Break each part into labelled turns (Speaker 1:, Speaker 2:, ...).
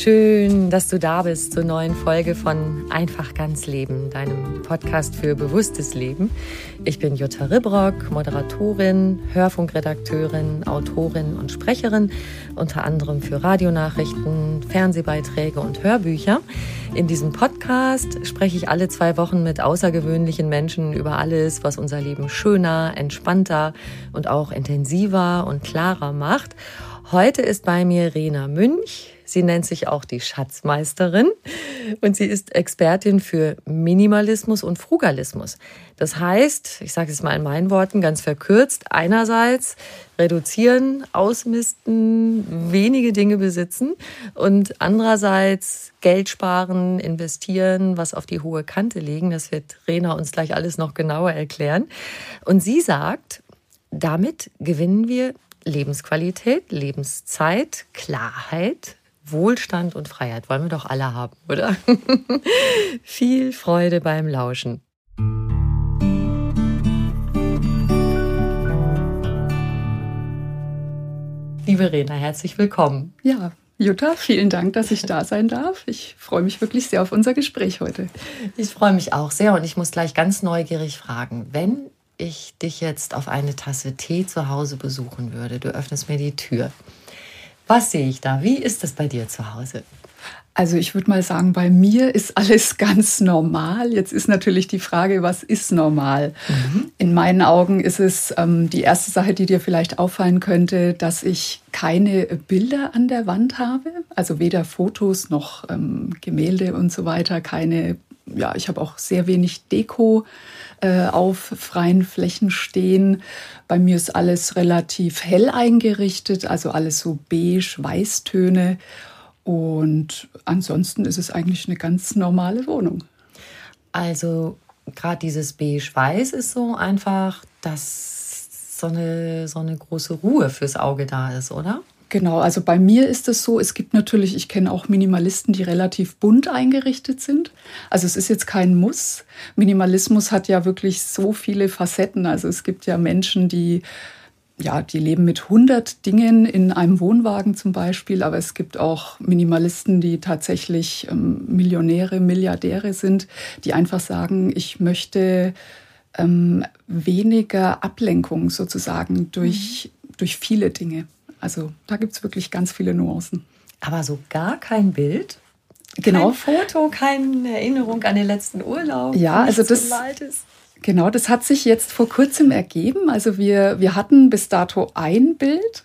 Speaker 1: Schön, dass du da bist zur neuen Folge von Einfach ganz Leben, deinem Podcast für bewusstes Leben. Ich bin Jutta Ribrock, Moderatorin, Hörfunkredakteurin, Autorin und Sprecherin, unter anderem für Radionachrichten, Fernsehbeiträge und Hörbücher. In diesem Podcast spreche ich alle zwei Wochen mit außergewöhnlichen Menschen über alles, was unser Leben schöner, entspannter und auch intensiver und klarer macht. Heute ist bei mir Rena Münch. Sie nennt sich auch die Schatzmeisterin und sie ist Expertin für Minimalismus und Frugalismus. Das heißt, ich sage es mal in meinen Worten ganz verkürzt, einerseits reduzieren, ausmisten, wenige Dinge besitzen und andererseits Geld sparen, investieren, was auf die hohe Kante legen. Das wird Rena uns gleich alles noch genauer erklären. Und sie sagt, damit gewinnen wir Lebensqualität, Lebenszeit, Klarheit, Wohlstand und Freiheit. Wollen wir doch alle haben, oder? Viel Freude beim Lauschen. Liebe Rena, herzlich willkommen.
Speaker 2: Ja, Jutta, vielen Dank, dass ich da sein darf. Ich freue mich wirklich sehr auf unser Gespräch heute.
Speaker 1: Ich freue mich auch sehr und ich muss gleich ganz neugierig fragen, wenn ich dich jetzt auf eine Tasse Tee zu Hause besuchen würde, du öffnest mir die Tür. Was sehe ich da? Wie ist das bei dir zu Hause?
Speaker 2: Also ich würde mal sagen, bei mir ist alles ganz normal. Jetzt ist natürlich die Frage, was ist normal? Mhm. In meinen Augen ist es ähm, die erste Sache, die dir vielleicht auffallen könnte, dass ich keine Bilder an der Wand habe. Also weder Fotos noch ähm, Gemälde und so weiter. Keine, ja, ich habe auch sehr wenig Deko äh, auf freien Flächen stehen. Bei mir ist alles relativ hell eingerichtet, also alles so beige, Weißtöne. Und ansonsten ist es eigentlich eine ganz normale Wohnung.
Speaker 1: Also gerade dieses beige-weiß ist so einfach, dass so eine, so eine große Ruhe fürs Auge da ist, oder?
Speaker 2: Genau, also bei mir ist es so, es gibt natürlich, ich kenne auch Minimalisten, die relativ bunt eingerichtet sind. Also es ist jetzt kein Muss. Minimalismus hat ja wirklich so viele Facetten. Also es gibt ja Menschen, die ja, die leben mit 100 Dingen in einem Wohnwagen zum Beispiel, aber es gibt auch Minimalisten, die tatsächlich ähm, Millionäre, Milliardäre sind, die einfach sagen, ich möchte ähm, weniger Ablenkung sozusagen durch, mhm. durch viele Dinge. Also da gibt es wirklich ganz viele Nuancen.
Speaker 1: Aber so gar kein Bild? Genau. Kein Foto, keine Erinnerung an den letzten Urlaub?
Speaker 2: Ja, also das, genau, das hat sich jetzt vor kurzem ergeben. Also wir, wir hatten bis dato ein Bild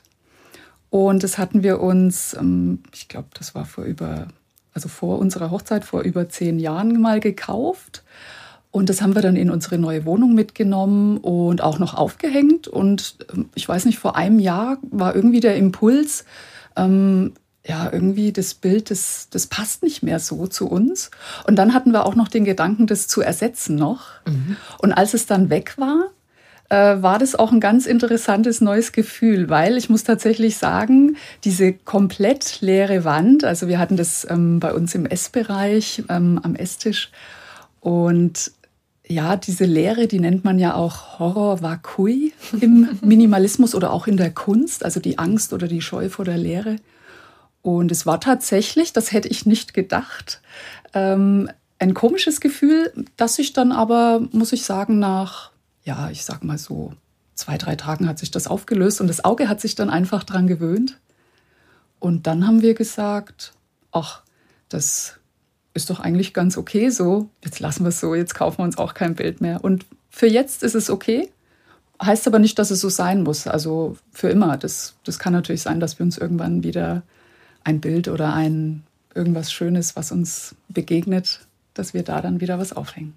Speaker 2: und das hatten wir uns, ähm, ich glaube, das war vor über, also vor unserer Hochzeit, vor über zehn Jahren mal gekauft. Und das haben wir dann in unsere neue Wohnung mitgenommen und auch noch aufgehängt. Und ähm, ich weiß nicht, vor einem Jahr war irgendwie der Impuls, ähm, ja, irgendwie das Bild, das, das passt nicht mehr so zu uns. Und dann hatten wir auch noch den Gedanken, das zu ersetzen noch. Mhm. Und als es dann weg war, äh, war das auch ein ganz interessantes neues Gefühl, weil ich muss tatsächlich sagen, diese komplett leere Wand, also wir hatten das ähm, bei uns im Essbereich ähm, am Esstisch und ja, diese Lehre, die nennt man ja auch Horror Vakui im Minimalismus oder auch in der Kunst, also die Angst oder die Scheu vor der Lehre. Und es war tatsächlich, das hätte ich nicht gedacht, ähm, ein komisches Gefühl, das sich dann aber, muss ich sagen, nach, ja, ich sag mal so, zwei, drei Tagen hat sich das aufgelöst und das Auge hat sich dann einfach dran gewöhnt. Und dann haben wir gesagt, ach, das ist doch eigentlich ganz okay so. Jetzt lassen wir es so, jetzt kaufen wir uns auch kein Bild mehr. Und für jetzt ist es okay. Heißt aber nicht, dass es so sein muss. Also für immer. Das, das kann natürlich sein, dass wir uns irgendwann wieder ein Bild oder ein irgendwas Schönes, was uns begegnet, dass wir da dann wieder was aufhängen.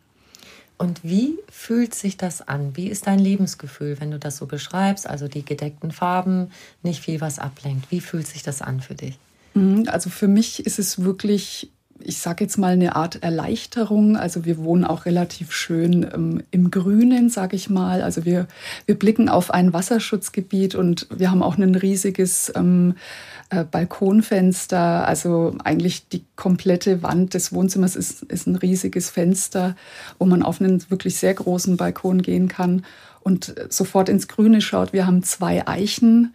Speaker 1: Und wie fühlt sich das an? Wie ist dein Lebensgefühl, wenn du das so beschreibst? Also die gedeckten Farben, nicht viel was ablenkt. Wie fühlt sich das an für dich?
Speaker 2: Mhm, also für mich ist es wirklich ich sage jetzt mal, eine Art Erleichterung. Also wir wohnen auch relativ schön ähm, im Grünen, sage ich mal. Also wir, wir blicken auf ein Wasserschutzgebiet und wir haben auch ein riesiges ähm, äh, Balkonfenster. Also eigentlich die komplette Wand des Wohnzimmers ist, ist ein riesiges Fenster, wo man auf einen wirklich sehr großen Balkon gehen kann und sofort ins Grüne schaut. Wir haben zwei Eichen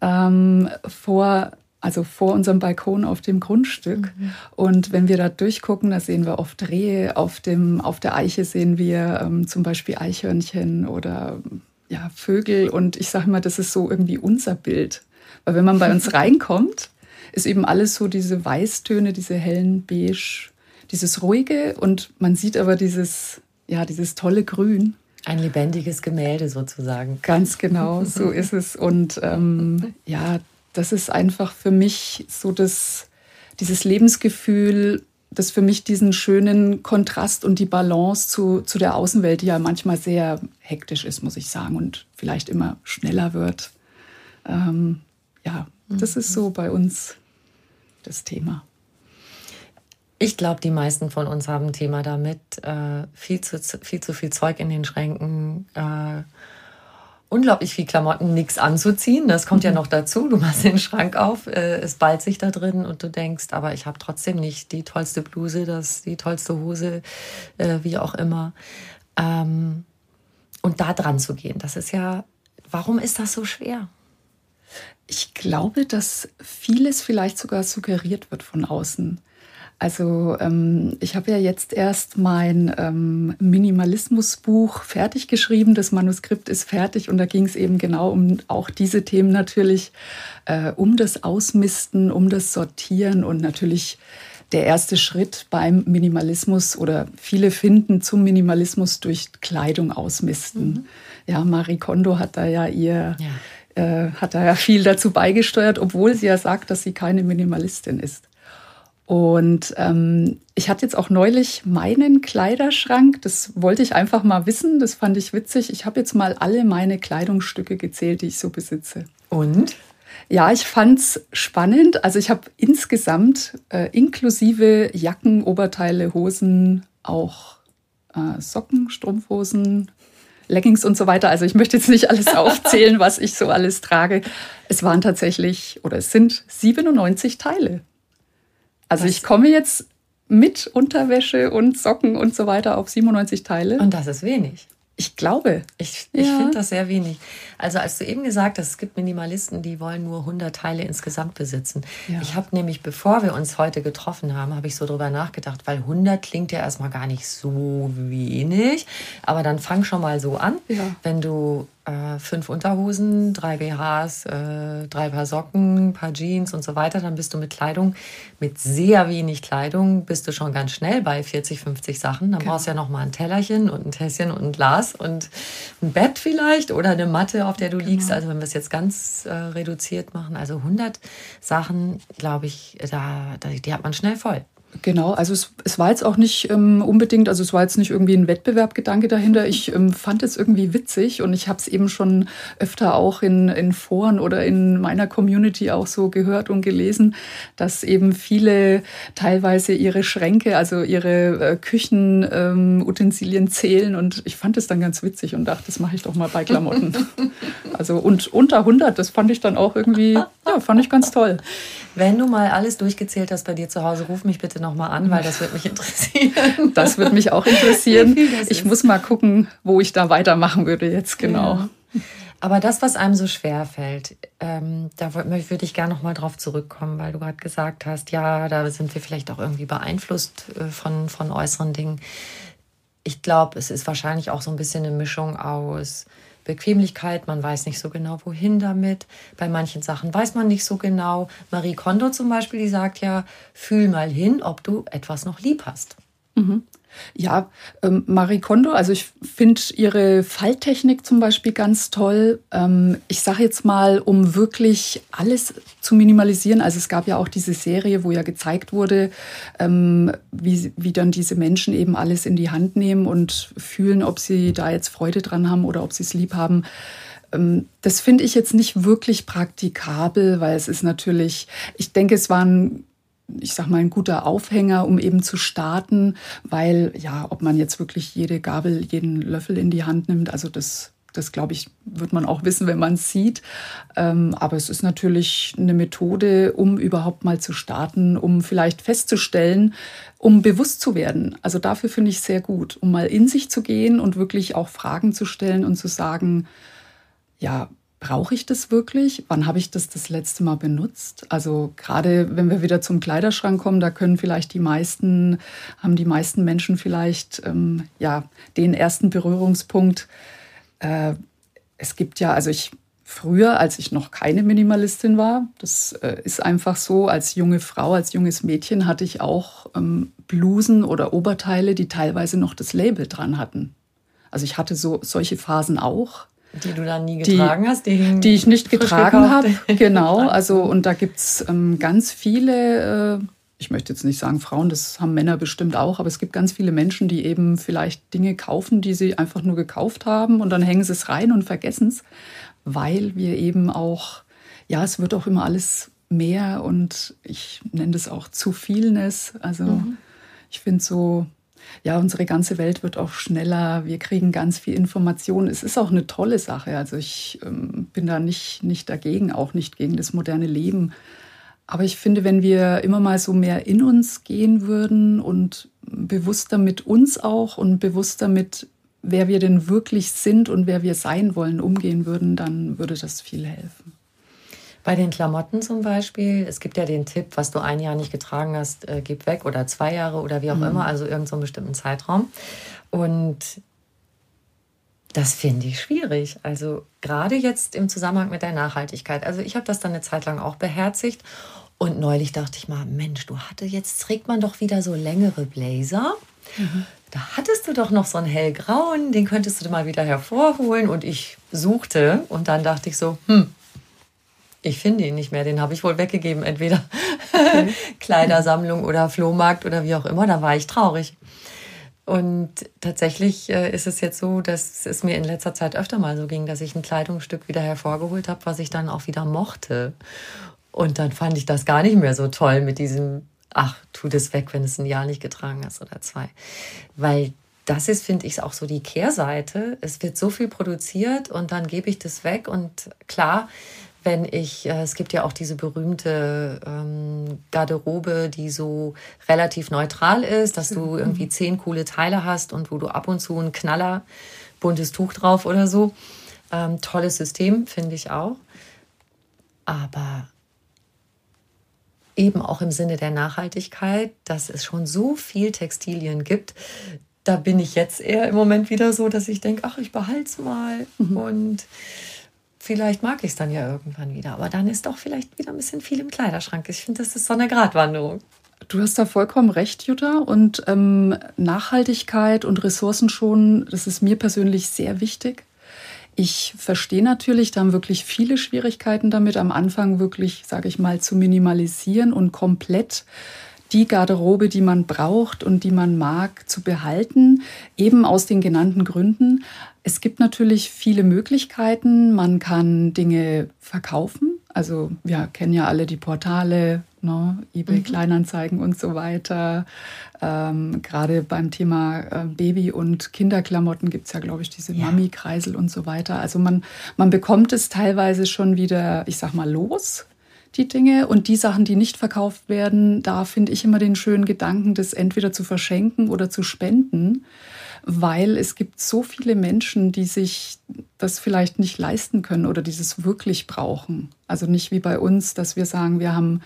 Speaker 2: ähm, vor also vor unserem Balkon auf dem Grundstück. Mhm. Und wenn wir da durchgucken, da sehen wir oft Rehe. Auf, dem, auf der Eiche sehen wir ähm, zum Beispiel Eichhörnchen oder ja, Vögel. Und ich sage mal, das ist so irgendwie unser Bild. Weil wenn man bei uns reinkommt, ist eben alles so diese Weißtöne, diese hellen Beige, dieses ruhige und man sieht aber dieses, ja, dieses tolle Grün.
Speaker 1: Ein lebendiges Gemälde sozusagen.
Speaker 2: Ganz genau, so ist es. Und ähm, ja, das ist einfach für mich so das, dieses Lebensgefühl, das für mich diesen schönen Kontrast und die Balance zu, zu der Außenwelt, die ja manchmal sehr hektisch ist, muss ich sagen, und vielleicht immer schneller wird. Ähm, ja, das ist so bei uns das Thema.
Speaker 1: Ich glaube, die meisten von uns haben ein Thema damit, äh, viel, zu, viel zu viel Zeug in den Schränken, äh, unglaublich viel Klamotten, nichts anzuziehen. Das kommt mhm. ja noch dazu. Du machst den Schrank auf, äh, es ballt sich da drin und du denkst, aber ich habe trotzdem nicht die tollste Bluse, das, die tollste Hose, äh, wie auch immer. Ähm, und da dran zu gehen, das ist ja, warum ist das so schwer?
Speaker 2: Ich glaube, dass vieles vielleicht sogar suggeriert wird von außen. Also ähm, ich habe ja jetzt erst mein ähm, Minimalismusbuch fertig geschrieben. Das Manuskript ist fertig und da ging es eben genau um auch diese Themen natürlich, äh, um das Ausmisten, um das Sortieren und natürlich der erste Schritt beim Minimalismus oder viele finden zum Minimalismus durch Kleidung ausmisten. Mhm. Ja, Marie Kondo hat da ja ihr ja. Äh, hat da ja viel dazu beigesteuert, obwohl sie ja sagt, dass sie keine Minimalistin ist. Und ähm, ich hatte jetzt auch neulich meinen Kleiderschrank. Das wollte ich einfach mal wissen. Das fand ich witzig. Ich habe jetzt mal alle meine Kleidungsstücke gezählt, die ich so besitze.
Speaker 1: Und?
Speaker 2: Ja, ich fand es spannend. Also ich habe insgesamt äh, inklusive Jacken, Oberteile, Hosen, auch äh, Socken, Strumpfhosen, Leggings und so weiter. Also ich möchte jetzt nicht alles aufzählen, was ich so alles trage. Es waren tatsächlich oder es sind 97 Teile. Also ich komme jetzt mit Unterwäsche und Socken und so weiter auf 97 Teile.
Speaker 1: Und das ist wenig.
Speaker 2: Ich glaube.
Speaker 1: Ich, ich ja. finde das sehr wenig. Also als du eben gesagt hast, es gibt Minimalisten, die wollen nur 100 Teile insgesamt besitzen. Ja. Ich habe nämlich, bevor wir uns heute getroffen haben, habe ich so drüber nachgedacht, weil 100 klingt ja erstmal gar nicht so wenig. Aber dann fang schon mal so an. Ja. Wenn du äh, fünf Unterhosen, drei BHs, äh, drei Paar Socken, paar Jeans und so weiter, dann bist du mit Kleidung, mit sehr wenig Kleidung, bist du schon ganz schnell bei 40, 50 Sachen. Dann genau. brauchst du ja noch mal ein Tellerchen und ein Tässchen und ein Glas und ein Bett vielleicht oder eine Matte, auf der du genau. liegst. Also wenn wir es jetzt ganz äh, reduziert machen, also 100 Sachen, glaube ich, da, da, die hat man schnell voll.
Speaker 2: Genau, also es, es war jetzt auch nicht ähm, unbedingt, also es war jetzt nicht irgendwie ein Wettbewerbgedanke dahinter. Ich ähm, fand es irgendwie witzig und ich habe es eben schon öfter auch in, in Foren oder in meiner Community auch so gehört und gelesen, dass eben viele teilweise ihre Schränke, also ihre äh, Küchenutensilien ähm, zählen und ich fand es dann ganz witzig und dachte, das mache ich doch mal bei Klamotten. also und unter 100, das fand ich dann auch irgendwie, ja, fand ich ganz toll.
Speaker 1: Wenn du mal alles durchgezählt hast bei dir zu Hause, ruf mich bitte nochmal an, weil das wird mich interessieren.
Speaker 2: Das wird mich auch interessieren. Ich muss mal gucken, wo ich da weitermachen würde jetzt genau. Ja.
Speaker 1: Aber das, was einem so schwer fällt, ähm, da würde ich gerne nochmal drauf zurückkommen, weil du gerade gesagt hast, ja, da sind wir vielleicht auch irgendwie beeinflusst äh, von, von äußeren Dingen. Ich glaube, es ist wahrscheinlich auch so ein bisschen eine Mischung aus Bequemlichkeit, man weiß nicht so genau, wohin damit. Bei manchen Sachen weiß man nicht so genau. Marie Kondo zum Beispiel, die sagt ja, fühl mal hin, ob du etwas noch lieb hast.
Speaker 2: Mhm. Ja, ähm, Marie Kondo, also ich finde ihre Falltechnik zum Beispiel ganz toll. Ähm, ich sage jetzt mal, um wirklich alles zu minimalisieren, also es gab ja auch diese Serie, wo ja gezeigt wurde, ähm, wie, wie dann diese Menschen eben alles in die Hand nehmen und fühlen, ob sie da jetzt Freude dran haben oder ob sie es lieb haben. Ähm, das finde ich jetzt nicht wirklich praktikabel, weil es ist natürlich, ich denke, es waren ich sag mal, ein guter Aufhänger, um eben zu starten, weil ja, ob man jetzt wirklich jede Gabel, jeden Löffel in die Hand nimmt, also das, das glaube ich, wird man auch wissen, wenn man es sieht. Ähm, aber es ist natürlich eine Methode, um überhaupt mal zu starten, um vielleicht festzustellen, um bewusst zu werden. Also dafür finde ich es sehr gut, um mal in sich zu gehen und wirklich auch Fragen zu stellen und zu sagen, ja, brauche ich das wirklich? Wann habe ich das das letzte Mal benutzt? Also gerade wenn wir wieder zum Kleiderschrank kommen, da können vielleicht die meisten, haben die meisten Menschen vielleicht ähm, ja den ersten Berührungspunkt. Äh, es gibt ja, also ich früher, als ich noch keine Minimalistin war, das äh, ist einfach so, als junge Frau, als junges Mädchen hatte ich auch ähm, Blusen oder Oberteile, die teilweise noch das Label dran hatten. Also ich hatte so solche Phasen auch.
Speaker 1: Die du dann nie getragen die, hast?
Speaker 2: Die, die ich nicht getragen habe, genau. Also und da gibt's ähm, ganz viele, äh, ich möchte jetzt nicht sagen Frauen, das haben Männer bestimmt auch, aber es gibt ganz viele Menschen, die eben vielleicht Dinge kaufen, die sie einfach nur gekauft haben und dann hängen sie es rein und vergessen es, weil wir eben auch, ja, es wird auch immer alles mehr und ich nenne das auch zu vielness. Also mhm. ich finde so, ja, unsere ganze Welt wird auch schneller. Wir kriegen ganz viel Information. Es ist auch eine tolle Sache. Also ich ähm, bin da nicht, nicht dagegen, auch nicht gegen das moderne Leben. Aber ich finde, wenn wir immer mal so mehr in uns gehen würden und bewusster mit uns auch und bewusster mit, wer wir denn wirklich sind und wer wir sein wollen, umgehen würden, dann würde das viel helfen.
Speaker 1: Bei den Klamotten zum Beispiel, es gibt ja den Tipp, was du ein Jahr nicht getragen hast, äh, gib weg oder zwei Jahre oder wie auch mhm. immer, also irgendeinen so bestimmten Zeitraum. Und das finde ich schwierig. Also gerade jetzt im Zusammenhang mit der Nachhaltigkeit. Also ich habe das dann eine Zeit lang auch beherzigt. Und neulich dachte ich mal, Mensch, du hatte jetzt trägt man doch wieder so längere Blazer. Mhm. Da hattest du doch noch so einen hellgrauen, den könntest du mal wieder hervorholen. Und ich suchte und dann dachte ich so, hm, ich finde ihn nicht mehr, den habe ich wohl weggegeben, entweder okay. Kleidersammlung oder Flohmarkt oder wie auch immer, da war ich traurig. Und tatsächlich äh, ist es jetzt so, dass es mir in letzter Zeit öfter mal so ging, dass ich ein Kleidungsstück wieder hervorgeholt habe, was ich dann auch wieder mochte. Und dann fand ich das gar nicht mehr so toll mit diesem, ach, tu das weg, wenn es ein Jahr nicht getragen hast oder zwei. Weil das ist, finde ich, auch so die Kehrseite. Es wird so viel produziert und dann gebe ich das weg. Und klar, wenn ich, äh, es gibt ja auch diese berühmte ähm, Garderobe, die so relativ neutral ist, dass du irgendwie zehn coole Teile hast und wo du ab und zu ein Knaller, buntes Tuch drauf oder so. Ähm, tolles System, finde ich auch. Aber eben auch im Sinne der Nachhaltigkeit, dass es schon so viel Textilien gibt, da bin ich jetzt eher im Moment wieder so, dass ich denke, ach, ich behalte es mal mhm. und vielleicht mag ich es dann ja irgendwann wieder. Aber dann ist doch vielleicht wieder ein bisschen viel im Kleiderschrank. Ich finde, das ist so eine Gratwanderung.
Speaker 2: Du hast da vollkommen recht, Jutta. Und ähm, Nachhaltigkeit und Ressourcen das ist mir persönlich sehr wichtig. Ich verstehe natürlich, da haben wirklich viele Schwierigkeiten damit, am Anfang wirklich, sage ich mal, zu minimalisieren und komplett die Garderobe, die man braucht und die man mag, zu behalten, eben aus den genannten Gründen. Es gibt natürlich viele Möglichkeiten. Man kann Dinge verkaufen. Also wir kennen ja alle die Portale, ne? eBay mhm. Kleinanzeigen und so weiter. Ähm, Gerade beim Thema äh, Baby- und Kinderklamotten gibt es ja, glaube ich, diese ja. Mami-Kreisel und so weiter. Also man, man bekommt es teilweise schon wieder, ich sag mal, los die Dinge. Und die Sachen, die nicht verkauft werden, da finde ich immer den schönen Gedanken, das entweder zu verschenken oder zu spenden, weil es gibt so viele Menschen, die sich das vielleicht nicht leisten können oder dieses wirklich brauchen. Also nicht wie bei uns, dass wir sagen, wir haben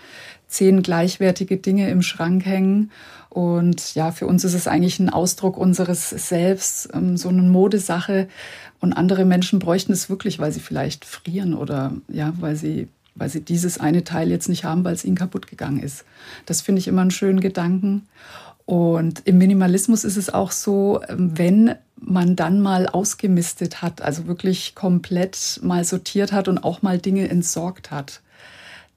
Speaker 2: zehn gleichwertige Dinge im Schrank hängen. Und ja, für uns ist es eigentlich ein Ausdruck unseres Selbst, ähm, so eine Modesache. Und andere Menschen bräuchten es wirklich, weil sie vielleicht frieren oder ja, weil sie weil sie dieses eine Teil jetzt nicht haben, weil es ihnen kaputt gegangen ist. Das finde ich immer einen schönen Gedanken. Und im Minimalismus ist es auch so, wenn man dann mal ausgemistet hat, also wirklich komplett mal sortiert hat und auch mal Dinge entsorgt hat,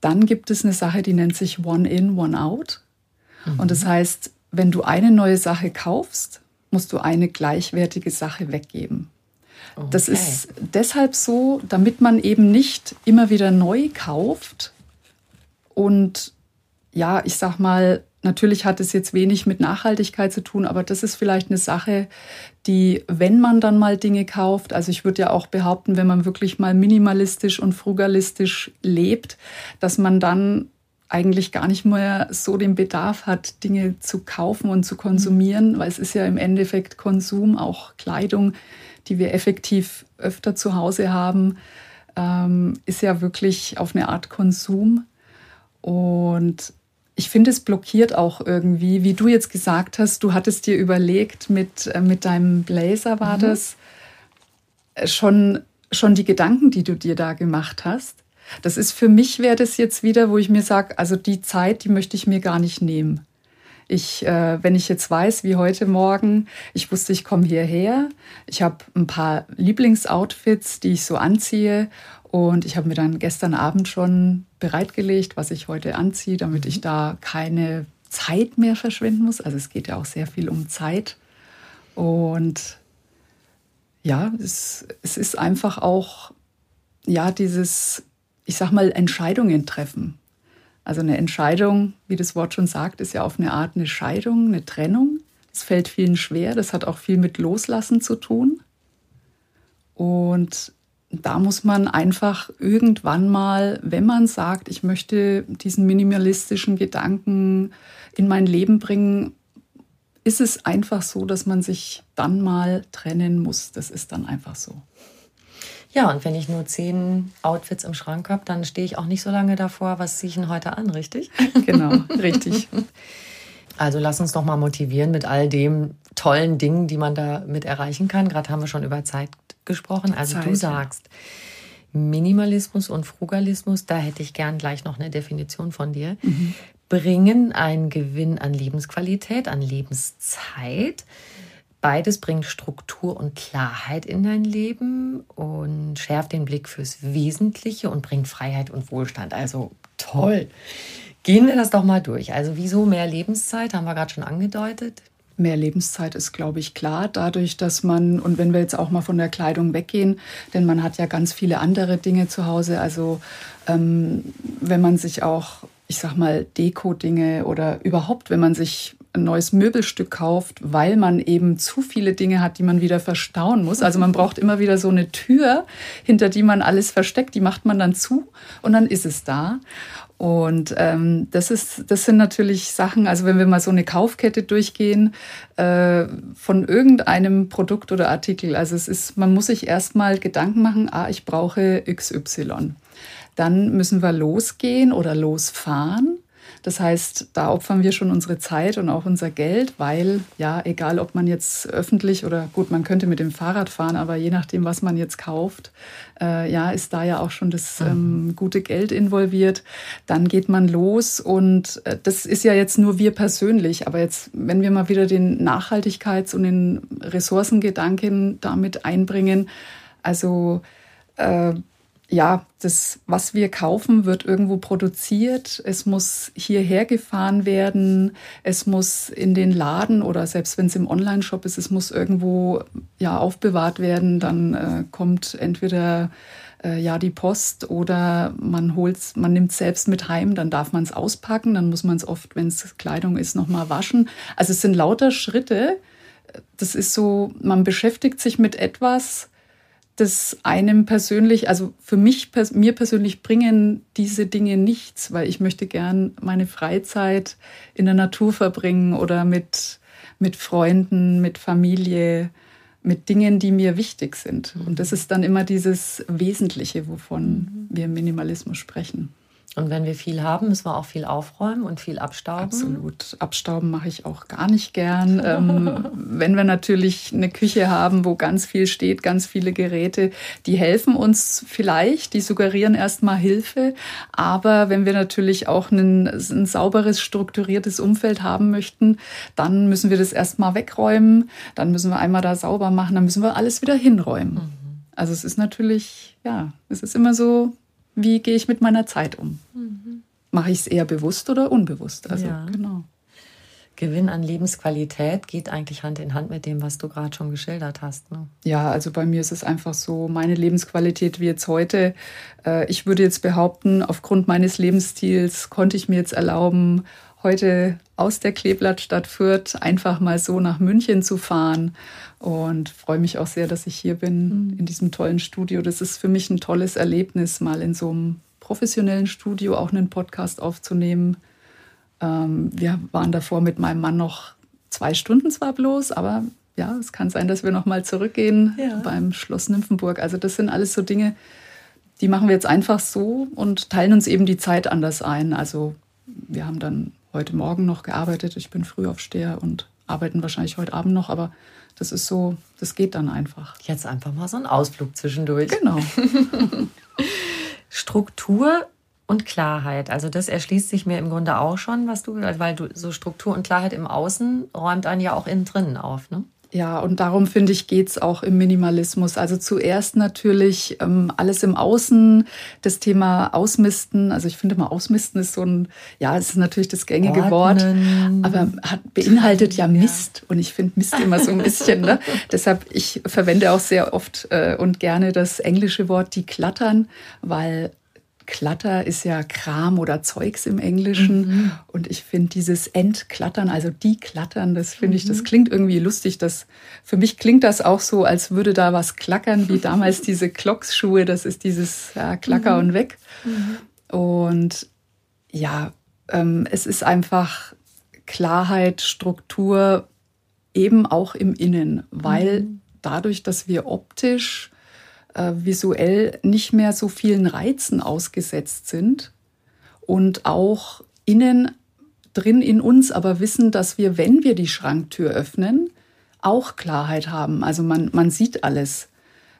Speaker 2: dann gibt es eine Sache, die nennt sich One In, One Out. Mhm. Und das heißt, wenn du eine neue Sache kaufst, musst du eine gleichwertige Sache weggeben. Okay. Das ist deshalb so, damit man eben nicht immer wieder neu kauft und ja, ich sag mal, natürlich hat es jetzt wenig mit Nachhaltigkeit zu tun, aber das ist vielleicht eine Sache, die, wenn man dann mal Dinge kauft, also ich würde ja auch behaupten, wenn man wirklich mal minimalistisch und frugalistisch lebt, dass man dann eigentlich gar nicht mehr so den Bedarf hat, Dinge zu kaufen und zu konsumieren, weil es ist ja im Endeffekt Konsum, auch Kleidung, die wir effektiv öfter zu Hause haben, ähm, ist ja wirklich auf eine Art Konsum. Und ich finde, es blockiert auch irgendwie, wie du jetzt gesagt hast, du hattest dir überlegt, mit, äh, mit deinem Blazer war mhm. das äh, schon, schon die Gedanken, die du dir da gemacht hast. Das ist für mich, wäre das jetzt wieder, wo ich mir sage, also die Zeit, die möchte ich mir gar nicht nehmen. Ich, äh, wenn ich jetzt weiß, wie heute Morgen, ich wusste, ich komme hierher. Ich habe ein paar Lieblingsoutfits, die ich so anziehe. Und ich habe mir dann gestern Abend schon bereitgelegt, was ich heute anziehe, damit ich mhm. da keine Zeit mehr verschwenden muss. Also es geht ja auch sehr viel um Zeit. Und ja, es, es ist einfach auch, ja, dieses, ich sag mal, Entscheidungen treffen. Also eine Entscheidung, wie das Wort schon sagt, ist ja auf eine Art eine Scheidung, eine Trennung. Das fällt vielen schwer. Das hat auch viel mit Loslassen zu tun. Und da muss man einfach irgendwann mal, wenn man sagt, ich möchte diesen minimalistischen Gedanken in mein Leben bringen, ist es einfach so, dass man sich dann mal trennen muss. Das ist dann einfach so.
Speaker 1: Ja, und wenn ich nur zehn Outfits im Schrank habe, dann stehe ich auch nicht so lange davor, was ziehe ich denn heute an, richtig?
Speaker 2: Genau, richtig.
Speaker 1: Also lass uns doch mal motivieren mit all dem tollen Dingen, die man da mit erreichen kann. Gerade haben wir schon über Zeit gesprochen. Also Zeit, du sagst, Minimalismus und Frugalismus, da hätte ich gern gleich noch eine Definition von dir, mhm. bringen einen Gewinn an Lebensqualität, an Lebenszeit. Beides bringt Struktur und Klarheit in dein Leben und schärft den Blick fürs Wesentliche und bringt Freiheit und Wohlstand. Also toll. Gehen wir das doch mal durch. Also wieso mehr Lebenszeit, haben wir gerade schon angedeutet.
Speaker 2: Mehr Lebenszeit ist, glaube ich, klar, dadurch, dass man, und wenn wir jetzt auch mal von der Kleidung weggehen, denn man hat ja ganz viele andere Dinge zu Hause. Also ähm, wenn man sich auch, ich sag mal, Deko-Dinge oder überhaupt, wenn man sich ein neues Möbelstück kauft, weil man eben zu viele Dinge hat, die man wieder verstauen muss. Also man braucht immer wieder so eine Tür, hinter die man alles versteckt, die macht man dann zu und dann ist es da. Und ähm, das, ist, das sind natürlich Sachen, also wenn wir mal so eine Kaufkette durchgehen äh, von irgendeinem Produkt oder Artikel, also es ist, man muss sich erstmal Gedanken machen, ah, ich brauche XY. Dann müssen wir losgehen oder losfahren das heißt, da opfern wir schon unsere Zeit und auch unser Geld, weil ja, egal ob man jetzt öffentlich oder gut, man könnte mit dem Fahrrad fahren, aber je nachdem, was man jetzt kauft, äh, ja, ist da ja auch schon das ähm, mhm. gute Geld involviert. Dann geht man los und äh, das ist ja jetzt nur wir persönlich, aber jetzt, wenn wir mal wieder den Nachhaltigkeits- und den Ressourcengedanken damit einbringen, also äh, ja, das, was wir kaufen, wird irgendwo produziert. Es muss hierher gefahren werden. Es muss in den Laden oder selbst wenn es im Online-Shop ist, es muss irgendwo ja aufbewahrt werden. Dann äh, kommt entweder äh, ja die Post oder man holt's, man nimmt selbst mit heim. Dann darf man es auspacken. Dann muss man es oft, wenn es Kleidung ist, noch mal waschen. Also es sind lauter Schritte. Das ist so, man beschäftigt sich mit etwas das einem persönlich, also für mich, mir persönlich bringen diese Dinge nichts, weil ich möchte gern meine Freizeit in der Natur verbringen oder mit, mit Freunden, mit Familie, mit Dingen, die mir wichtig sind. Und das ist dann immer dieses Wesentliche, wovon wir im Minimalismus sprechen.
Speaker 1: Und wenn wir viel haben, müssen wir auch viel aufräumen und viel abstauben.
Speaker 2: Absolut. Abstauben mache ich auch gar nicht gern. ähm, wenn wir natürlich eine Küche haben, wo ganz viel steht, ganz viele Geräte, die helfen uns vielleicht, die suggerieren erstmal Hilfe. Aber wenn wir natürlich auch ein, ein sauberes, strukturiertes Umfeld haben möchten, dann müssen wir das erstmal wegräumen. Dann müssen wir einmal da sauber machen. Dann müssen wir alles wieder hinräumen. Mhm. Also es ist natürlich, ja, es ist immer so wie gehe ich mit meiner Zeit um? Mhm. Mache ich es eher bewusst oder unbewusst? Also, ja. genau.
Speaker 1: Gewinn an Lebensqualität geht eigentlich Hand in Hand mit dem, was du gerade schon geschildert hast. Ne?
Speaker 2: Ja, also bei mir ist es einfach so, meine Lebensqualität wie jetzt heute. Äh, ich würde jetzt behaupten, aufgrund meines Lebensstils konnte ich mir jetzt erlauben, heute aus der Kleeblattstadt Fürth einfach mal so nach München zu fahren und freue mich auch sehr, dass ich hier bin mhm. in diesem tollen Studio. Das ist für mich ein tolles Erlebnis, mal in so einem professionellen Studio auch einen Podcast aufzunehmen. Ähm, wir waren davor mit meinem Mann noch zwei Stunden zwar bloß, aber ja, es kann sein, dass wir noch mal zurückgehen ja. beim Schloss Nymphenburg. Also das sind alles so Dinge, die machen wir jetzt einfach so und teilen uns eben die Zeit anders ein. Also wir haben dann heute Morgen noch gearbeitet. Ich bin Frühaufsteher und arbeiten wahrscheinlich heute Abend noch, aber das ist so, das geht dann einfach.
Speaker 1: Jetzt einfach mal so ein Ausflug zwischendurch.
Speaker 2: Genau.
Speaker 1: Struktur und Klarheit. Also das erschließt sich mir im Grunde auch schon, was du, weil du so Struktur und Klarheit im Außen räumt einen ja auch innen drinnen auf, ne?
Speaker 2: Ja, und darum finde ich, geht's auch im Minimalismus. Also zuerst natürlich ähm, alles im Außen, das Thema Ausmisten. Also ich finde mal, Ausmisten ist so ein, ja, es ist natürlich das gängige Ordnen. Wort, aber hat, beinhaltet ja Mist. Und ich finde Mist immer so ein bisschen. ne? Deshalb, ich verwende auch sehr oft äh, und gerne das englische Wort die klattern, weil Klatter ist ja Kram oder Zeugs im Englischen. Mhm. Und ich finde dieses Entklattern, also die Klattern, das finde mhm. ich, das mhm. klingt irgendwie lustig. Das, für mich klingt das auch so, als würde da was klackern, wie damals diese Klocksschuhe. Das ist dieses ja, Klacker mhm. und weg. Mhm. Und ja, ähm, es ist einfach Klarheit, Struktur, eben auch im Innen, weil mhm. dadurch, dass wir optisch äh, visuell nicht mehr so vielen Reizen ausgesetzt sind und auch innen drin in uns aber wissen, dass wir, wenn wir die Schranktür öffnen, auch Klarheit haben. Also man, man sieht alles.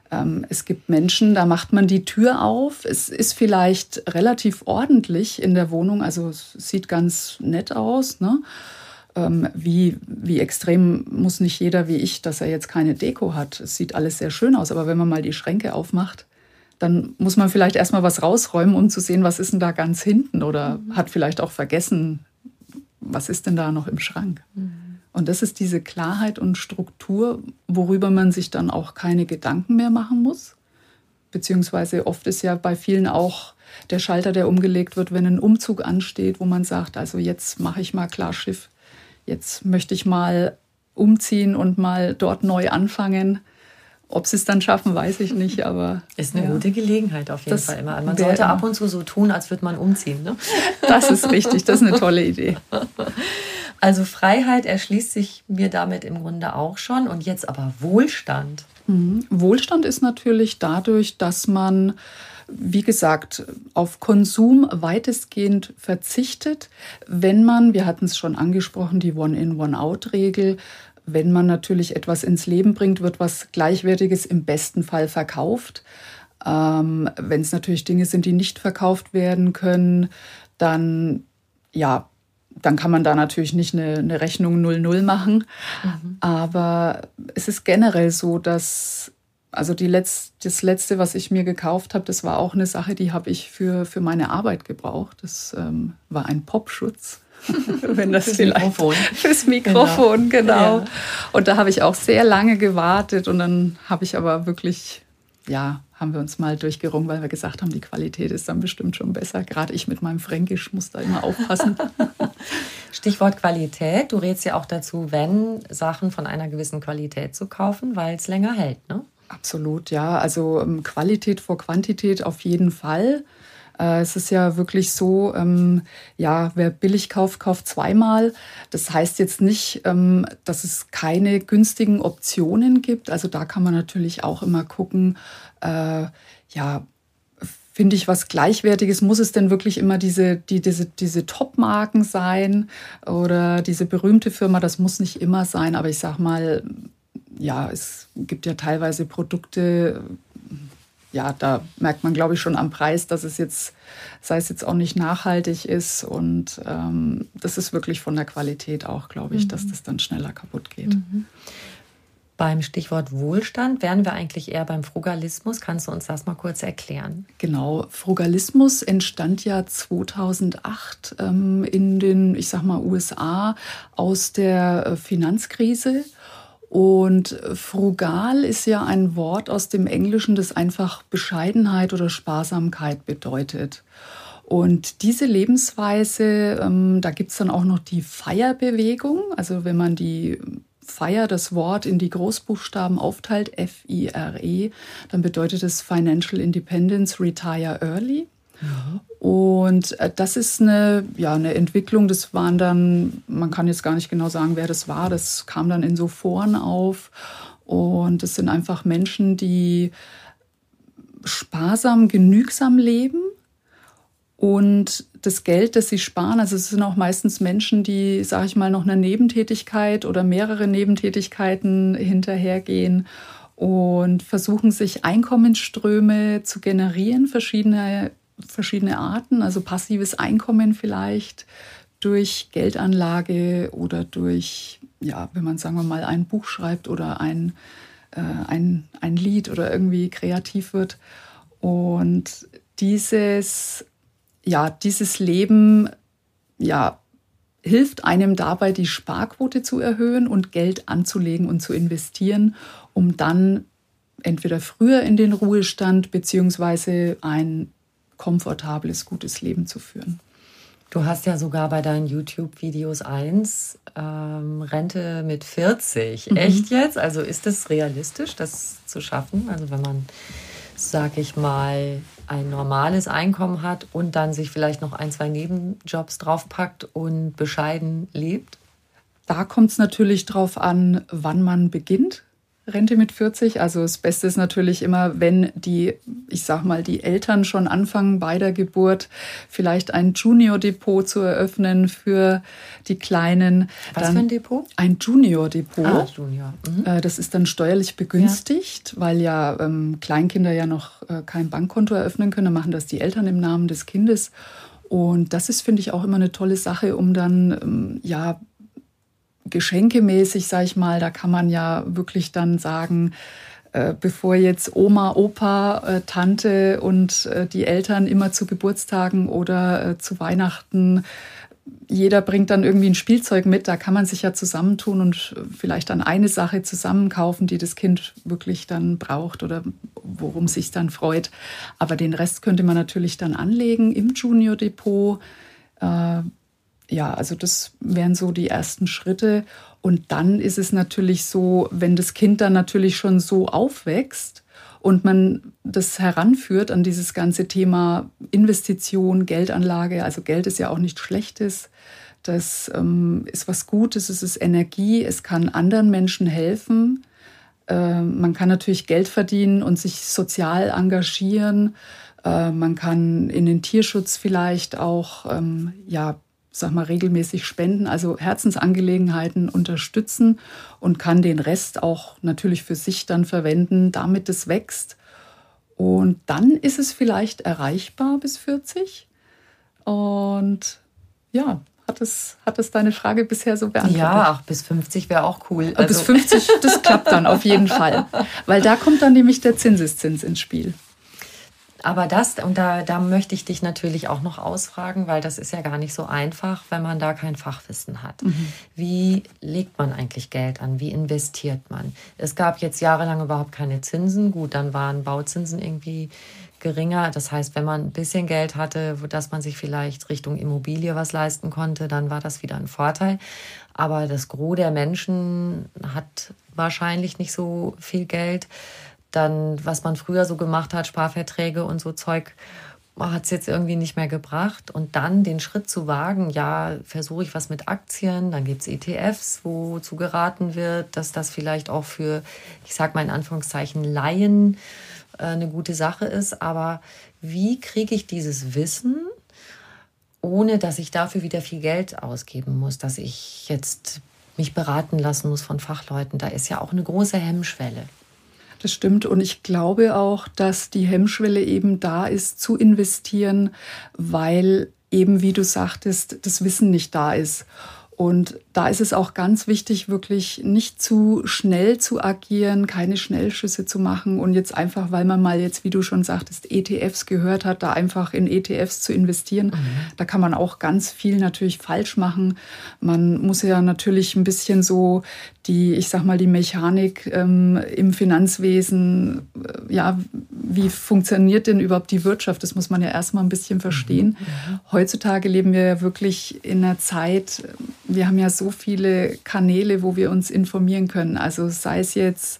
Speaker 2: Ähm, es gibt Menschen, da macht man die Tür auf. Es ist vielleicht relativ ordentlich in der Wohnung, also es sieht ganz nett aus. Ne? Ähm, wie, wie extrem muss nicht jeder wie ich, dass er jetzt keine Deko hat. Es sieht alles sehr schön aus, aber wenn man mal die Schränke aufmacht, dann muss man vielleicht erstmal was rausräumen, um zu sehen, was ist denn da ganz hinten oder mhm. hat vielleicht auch vergessen, was ist denn da noch im Schrank. Mhm. Und das ist diese Klarheit und Struktur, worüber man sich dann auch keine Gedanken mehr machen muss. Beziehungsweise oft ist ja bei vielen auch der Schalter, der umgelegt wird, wenn ein Umzug ansteht, wo man sagt, also jetzt mache ich mal klar Schiff jetzt möchte ich mal umziehen und mal dort neu anfangen. Ob sie es dann schaffen, weiß ich nicht, aber.
Speaker 1: Ist eine ja. gute Gelegenheit auf jeden das Fall immer. Man sollte ab und zu so tun, als würde man umziehen. Ne?
Speaker 2: Das ist richtig, das ist eine tolle Idee.
Speaker 1: Also Freiheit erschließt sich mir damit im Grunde auch schon. Und jetzt aber Wohlstand.
Speaker 2: Mhm. Wohlstand ist natürlich dadurch, dass man wie gesagt, auf Konsum weitestgehend verzichtet, wenn man, wir hatten es schon angesprochen, die One-in, One-out-Regel, wenn man natürlich etwas ins Leben bringt, wird was Gleichwertiges im besten Fall verkauft. Ähm, wenn es natürlich Dinge sind, die nicht verkauft werden können, dann ja, dann kann man da natürlich nicht eine, eine Rechnung 0-0 machen. Mhm. Aber es ist generell so, dass also die Letz-, das letzte, was ich mir gekauft habe, das war auch eine Sache, die habe ich für, für meine Arbeit gebraucht. Das ähm, war ein Popschutz. Wenn das
Speaker 1: Fürs
Speaker 2: vielleicht
Speaker 1: Mikrofon.
Speaker 2: fürs Mikrofon, genau.
Speaker 1: Ja.
Speaker 2: Und da habe ich auch sehr lange gewartet und dann habe ich aber wirklich, ja, haben wir uns mal durchgerungen, weil wir gesagt haben, die Qualität ist dann bestimmt schon besser. Gerade ich mit meinem Fränkisch muss da immer aufpassen.
Speaker 1: Stichwort Qualität. Du rätst ja auch dazu, wenn Sachen von einer gewissen Qualität zu kaufen, weil es länger hält, ne?
Speaker 2: Absolut, ja. Also ähm, Qualität vor Quantität auf jeden Fall. Äh, es ist ja wirklich so, ähm, ja, wer billig kauft, kauft zweimal. Das heißt jetzt nicht, ähm, dass es keine günstigen Optionen gibt. Also da kann man natürlich auch immer gucken, äh, ja, finde ich was Gleichwertiges? Muss es denn wirklich immer diese, die, diese, diese Top-Marken sein oder diese berühmte Firma? Das muss nicht immer sein, aber ich sag mal, ja, es gibt ja teilweise Produkte, ja, da merkt man, glaube ich, schon am Preis, dass es jetzt, sei es jetzt auch nicht nachhaltig ist. Und ähm, das ist wirklich von der Qualität auch, glaube ich, dass das dann schneller kaputt geht.
Speaker 1: Beim Stichwort Wohlstand wären wir eigentlich eher beim Frugalismus. Kannst du uns das mal kurz erklären?
Speaker 2: Genau, Frugalismus entstand ja 2008 ähm, in den, ich sag mal, USA aus der äh, Finanzkrise. Und frugal ist ja ein Wort aus dem Englischen, das einfach Bescheidenheit oder Sparsamkeit bedeutet. Und diese Lebensweise, ähm, da gibt es dann auch noch die Feierbewegung. Also wenn man die Feier, das Wort in die Großbuchstaben aufteilt, F-I-R-E, dann bedeutet es Financial Independence, Retire Early. Und äh, das ist eine, ja, eine Entwicklung, das waren dann, man kann jetzt gar nicht genau sagen, wer das war, das kam dann in so Foren auf. Und es sind einfach Menschen, die sparsam, genügsam leben und das Geld, das sie sparen, also es sind auch meistens Menschen, die, sage ich mal, noch eine Nebentätigkeit oder mehrere Nebentätigkeiten hinterhergehen und versuchen sich Einkommensströme zu generieren, verschiedene verschiedene Arten, also passives Einkommen vielleicht durch Geldanlage oder durch, ja, wenn man sagen wir mal ein Buch schreibt oder ein, äh, ein, ein Lied oder irgendwie kreativ wird. Und dieses, ja, dieses Leben, ja, hilft einem dabei, die Sparquote zu erhöhen und Geld anzulegen und zu investieren, um dann entweder früher in den Ruhestand beziehungsweise ein komfortables, gutes Leben zu führen.
Speaker 1: Du hast ja sogar bei deinen YouTube-Videos eins, ähm, Rente mit 40. Echt jetzt? Also ist es realistisch, das zu schaffen? Also wenn man, sag ich mal, ein normales Einkommen hat und dann sich vielleicht noch ein, zwei Nebenjobs draufpackt und bescheiden lebt?
Speaker 2: Da kommt es natürlich drauf an, wann man beginnt. Rente mit 40. Also das Beste ist natürlich immer, wenn die, ich sag mal, die Eltern schon anfangen bei der Geburt vielleicht ein Junior-Depot zu eröffnen für die Kleinen.
Speaker 1: Was
Speaker 2: dann
Speaker 1: für ein Depot?
Speaker 2: Ein Junior-Depot.
Speaker 1: Ah, Junior. Mhm.
Speaker 2: Äh, Das ist dann steuerlich begünstigt, weil ja ähm, Kleinkinder ja noch äh, kein Bankkonto eröffnen können. Dann machen das die Eltern im Namen des Kindes. Und das ist, finde ich, auch immer eine tolle Sache, um dann ähm, ja geschenkemäßig, sag ich mal, da kann man ja wirklich dann sagen, äh, bevor jetzt Oma, Opa, äh, Tante und äh, die Eltern immer zu Geburtstagen oder zu Weihnachten, jeder bringt dann irgendwie ein Spielzeug mit, da kann man sich ja zusammentun und vielleicht dann eine Sache zusammenkaufen, die das Kind wirklich dann braucht oder worum sich dann freut. Aber den Rest könnte man natürlich dann anlegen im Junior Depot. Ja, also das wären so die ersten Schritte. Und dann ist es natürlich so, wenn das Kind dann natürlich schon so aufwächst und man das heranführt an dieses ganze Thema Investition, Geldanlage, also Geld ist ja auch nichts Schlechtes. Das ähm, ist was Gutes, es ist Energie, es kann anderen Menschen helfen. Äh, man kann natürlich Geld verdienen und sich sozial engagieren. Äh, man kann in den Tierschutz vielleicht auch ähm, ja, sag mal, regelmäßig spenden, also Herzensangelegenheiten unterstützen und kann den Rest auch natürlich für sich dann verwenden, damit es wächst. Und dann ist es vielleicht erreichbar bis 40. Und ja, hat es, hat es deine Frage bisher so beantwortet?
Speaker 1: Ja, ach, bis 50 wäre auch cool.
Speaker 2: Also. Bis 50, das klappt dann auf jeden Fall. Weil da kommt dann nämlich der Zinseszins ins Spiel.
Speaker 1: Aber das, und da, da möchte ich dich natürlich auch noch ausfragen, weil das ist ja gar nicht so einfach, wenn man da kein Fachwissen hat. Mhm. Wie legt man eigentlich Geld an? Wie investiert man? Es gab jetzt jahrelang überhaupt keine Zinsen. Gut, dann waren Bauzinsen irgendwie geringer. Das heißt, wenn man ein bisschen Geld hatte, dass man sich vielleicht Richtung Immobilie was leisten konnte, dann war das wieder ein Vorteil. Aber das Gros der Menschen hat wahrscheinlich nicht so viel Geld dann, was man früher so gemacht hat, Sparverträge und so Zeug, hat es jetzt irgendwie nicht mehr gebracht. Und dann den Schritt zu wagen, ja, versuche ich was mit Aktien, dann gibt es ETFs, wozu geraten wird, dass das vielleicht auch für, ich sage mal in Anführungszeichen, Laien äh, eine gute Sache ist. Aber wie kriege ich dieses Wissen, ohne dass ich dafür wieder viel Geld ausgeben muss, dass ich jetzt mich beraten lassen muss von Fachleuten? Da ist ja auch eine große Hemmschwelle.
Speaker 2: Das stimmt. Und ich glaube auch, dass die Hemmschwelle eben da ist, zu investieren, weil eben, wie du sagtest, das Wissen nicht da ist. Und da ist es auch ganz wichtig, wirklich nicht zu schnell zu agieren, keine Schnellschüsse zu machen und jetzt einfach, weil man mal jetzt, wie du schon sagtest, ETFs gehört hat, da einfach in ETFs zu investieren. Mhm. Da kann man auch ganz viel natürlich falsch machen. Man muss ja natürlich ein bisschen so die, ich sag mal, die Mechanik ähm, im Finanzwesen, äh, ja, wie funktioniert denn überhaupt die Wirtschaft? Das muss man ja erstmal ein bisschen verstehen. Mhm. mhm. Heutzutage leben wir ja wirklich in einer Zeit, wir haben ja so viele Kanäle, wo wir uns informieren können. Also sei es jetzt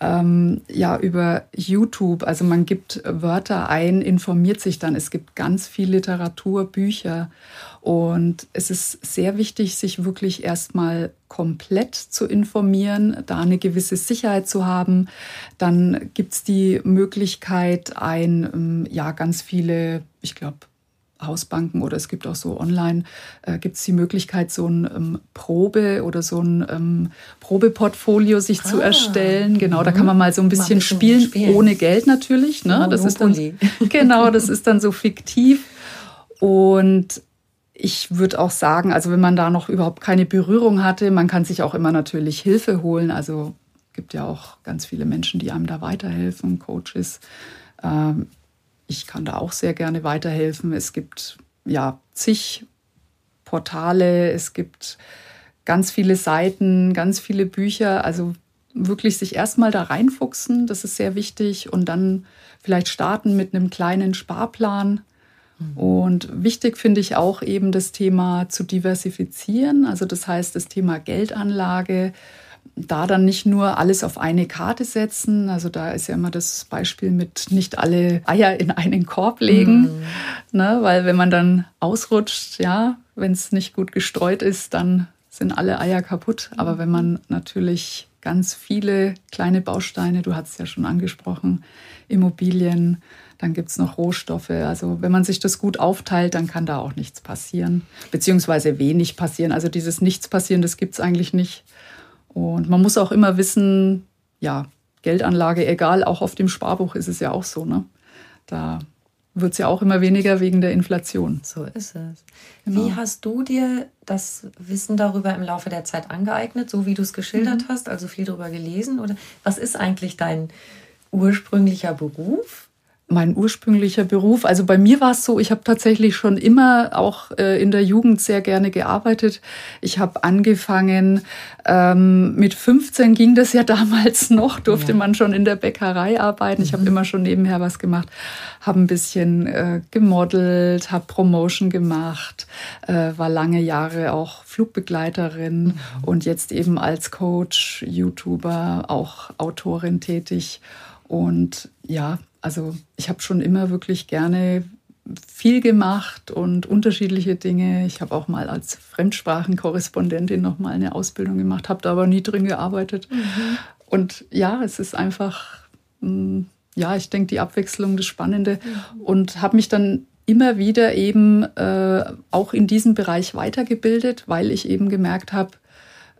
Speaker 2: ähm, ja über YouTube, also man gibt Wörter ein, informiert sich dann. Es gibt ganz viel Literatur, Bücher und es ist sehr wichtig, sich wirklich erstmal komplett zu informieren, da eine gewisse Sicherheit zu haben. Dann gibt es die Möglichkeit, ein, ähm, ja, ganz viele, ich glaube, Hausbanken oder es gibt auch so online, äh, gibt es die Möglichkeit, so ein ähm, Probe oder so ein ähm, Probeportfolio sich ah, zu erstellen. Genau, da kann man mal so ein bisschen, ein bisschen spielen, spielen, ohne Geld natürlich. Ne? Das ist dann, genau, das ist dann so fiktiv. Und ich würde auch sagen, also wenn man da noch überhaupt keine Berührung hatte, man kann sich auch immer natürlich Hilfe holen. Also gibt ja auch ganz viele Menschen, die einem da weiterhelfen, Coaches. Ähm, ich kann da auch sehr gerne weiterhelfen. Es gibt ja zig Portale, es gibt ganz viele Seiten, ganz viele Bücher. Also wirklich sich erstmal da reinfuchsen, das ist sehr wichtig. Und dann vielleicht starten mit einem kleinen Sparplan. Mhm. Und wichtig finde ich auch eben das Thema zu diversifizieren. Also das heißt das Thema Geldanlage da dann nicht nur alles auf eine Karte setzen. Also da ist ja immer das Beispiel mit nicht alle Eier in einen Korb legen, mhm. ne? weil wenn man dann ausrutscht, ja, wenn es nicht gut gestreut ist, dann sind alle Eier kaputt. Aber wenn man natürlich ganz viele kleine Bausteine, du hast es ja schon angesprochen, Immobilien, dann gibt es noch Rohstoffe. Also wenn man sich das gut aufteilt, dann kann da auch nichts passieren, beziehungsweise wenig passieren. Also dieses Nichts passieren, das gibt es eigentlich nicht. Und man muss auch immer wissen, ja, Geldanlage, egal, auch auf dem Sparbuch ist es ja auch so, ne? Da wird es ja auch immer weniger wegen der Inflation.
Speaker 1: So ist es. Genau. Wie hast du dir das Wissen darüber im Laufe der Zeit angeeignet, so wie du es geschildert mhm. hast, also viel darüber gelesen? Oder was ist eigentlich dein ursprünglicher Beruf?
Speaker 2: Mein ursprünglicher Beruf. Also bei mir war es so, ich habe tatsächlich schon immer auch äh, in der Jugend sehr gerne gearbeitet. Ich habe angefangen, ähm, mit 15 ging das ja damals noch, durfte ja. man schon in der Bäckerei arbeiten. Ich habe mhm. immer schon nebenher was gemacht, habe ein bisschen äh, gemodelt, habe Promotion gemacht, äh, war lange Jahre auch Flugbegleiterin mhm. und jetzt eben als Coach, YouTuber, auch Autorin tätig. Und ja, also ich habe schon immer wirklich gerne viel gemacht und unterschiedliche Dinge. Ich habe auch mal als Fremdsprachenkorrespondentin noch mal eine Ausbildung gemacht, habe da aber nie drin gearbeitet. Mhm. Und ja, es ist einfach, mm, ja, ich denke, die Abwechslung, das Spannende. Mhm. Und habe mich dann immer wieder eben äh, auch in diesem Bereich weitergebildet, weil ich eben gemerkt habe,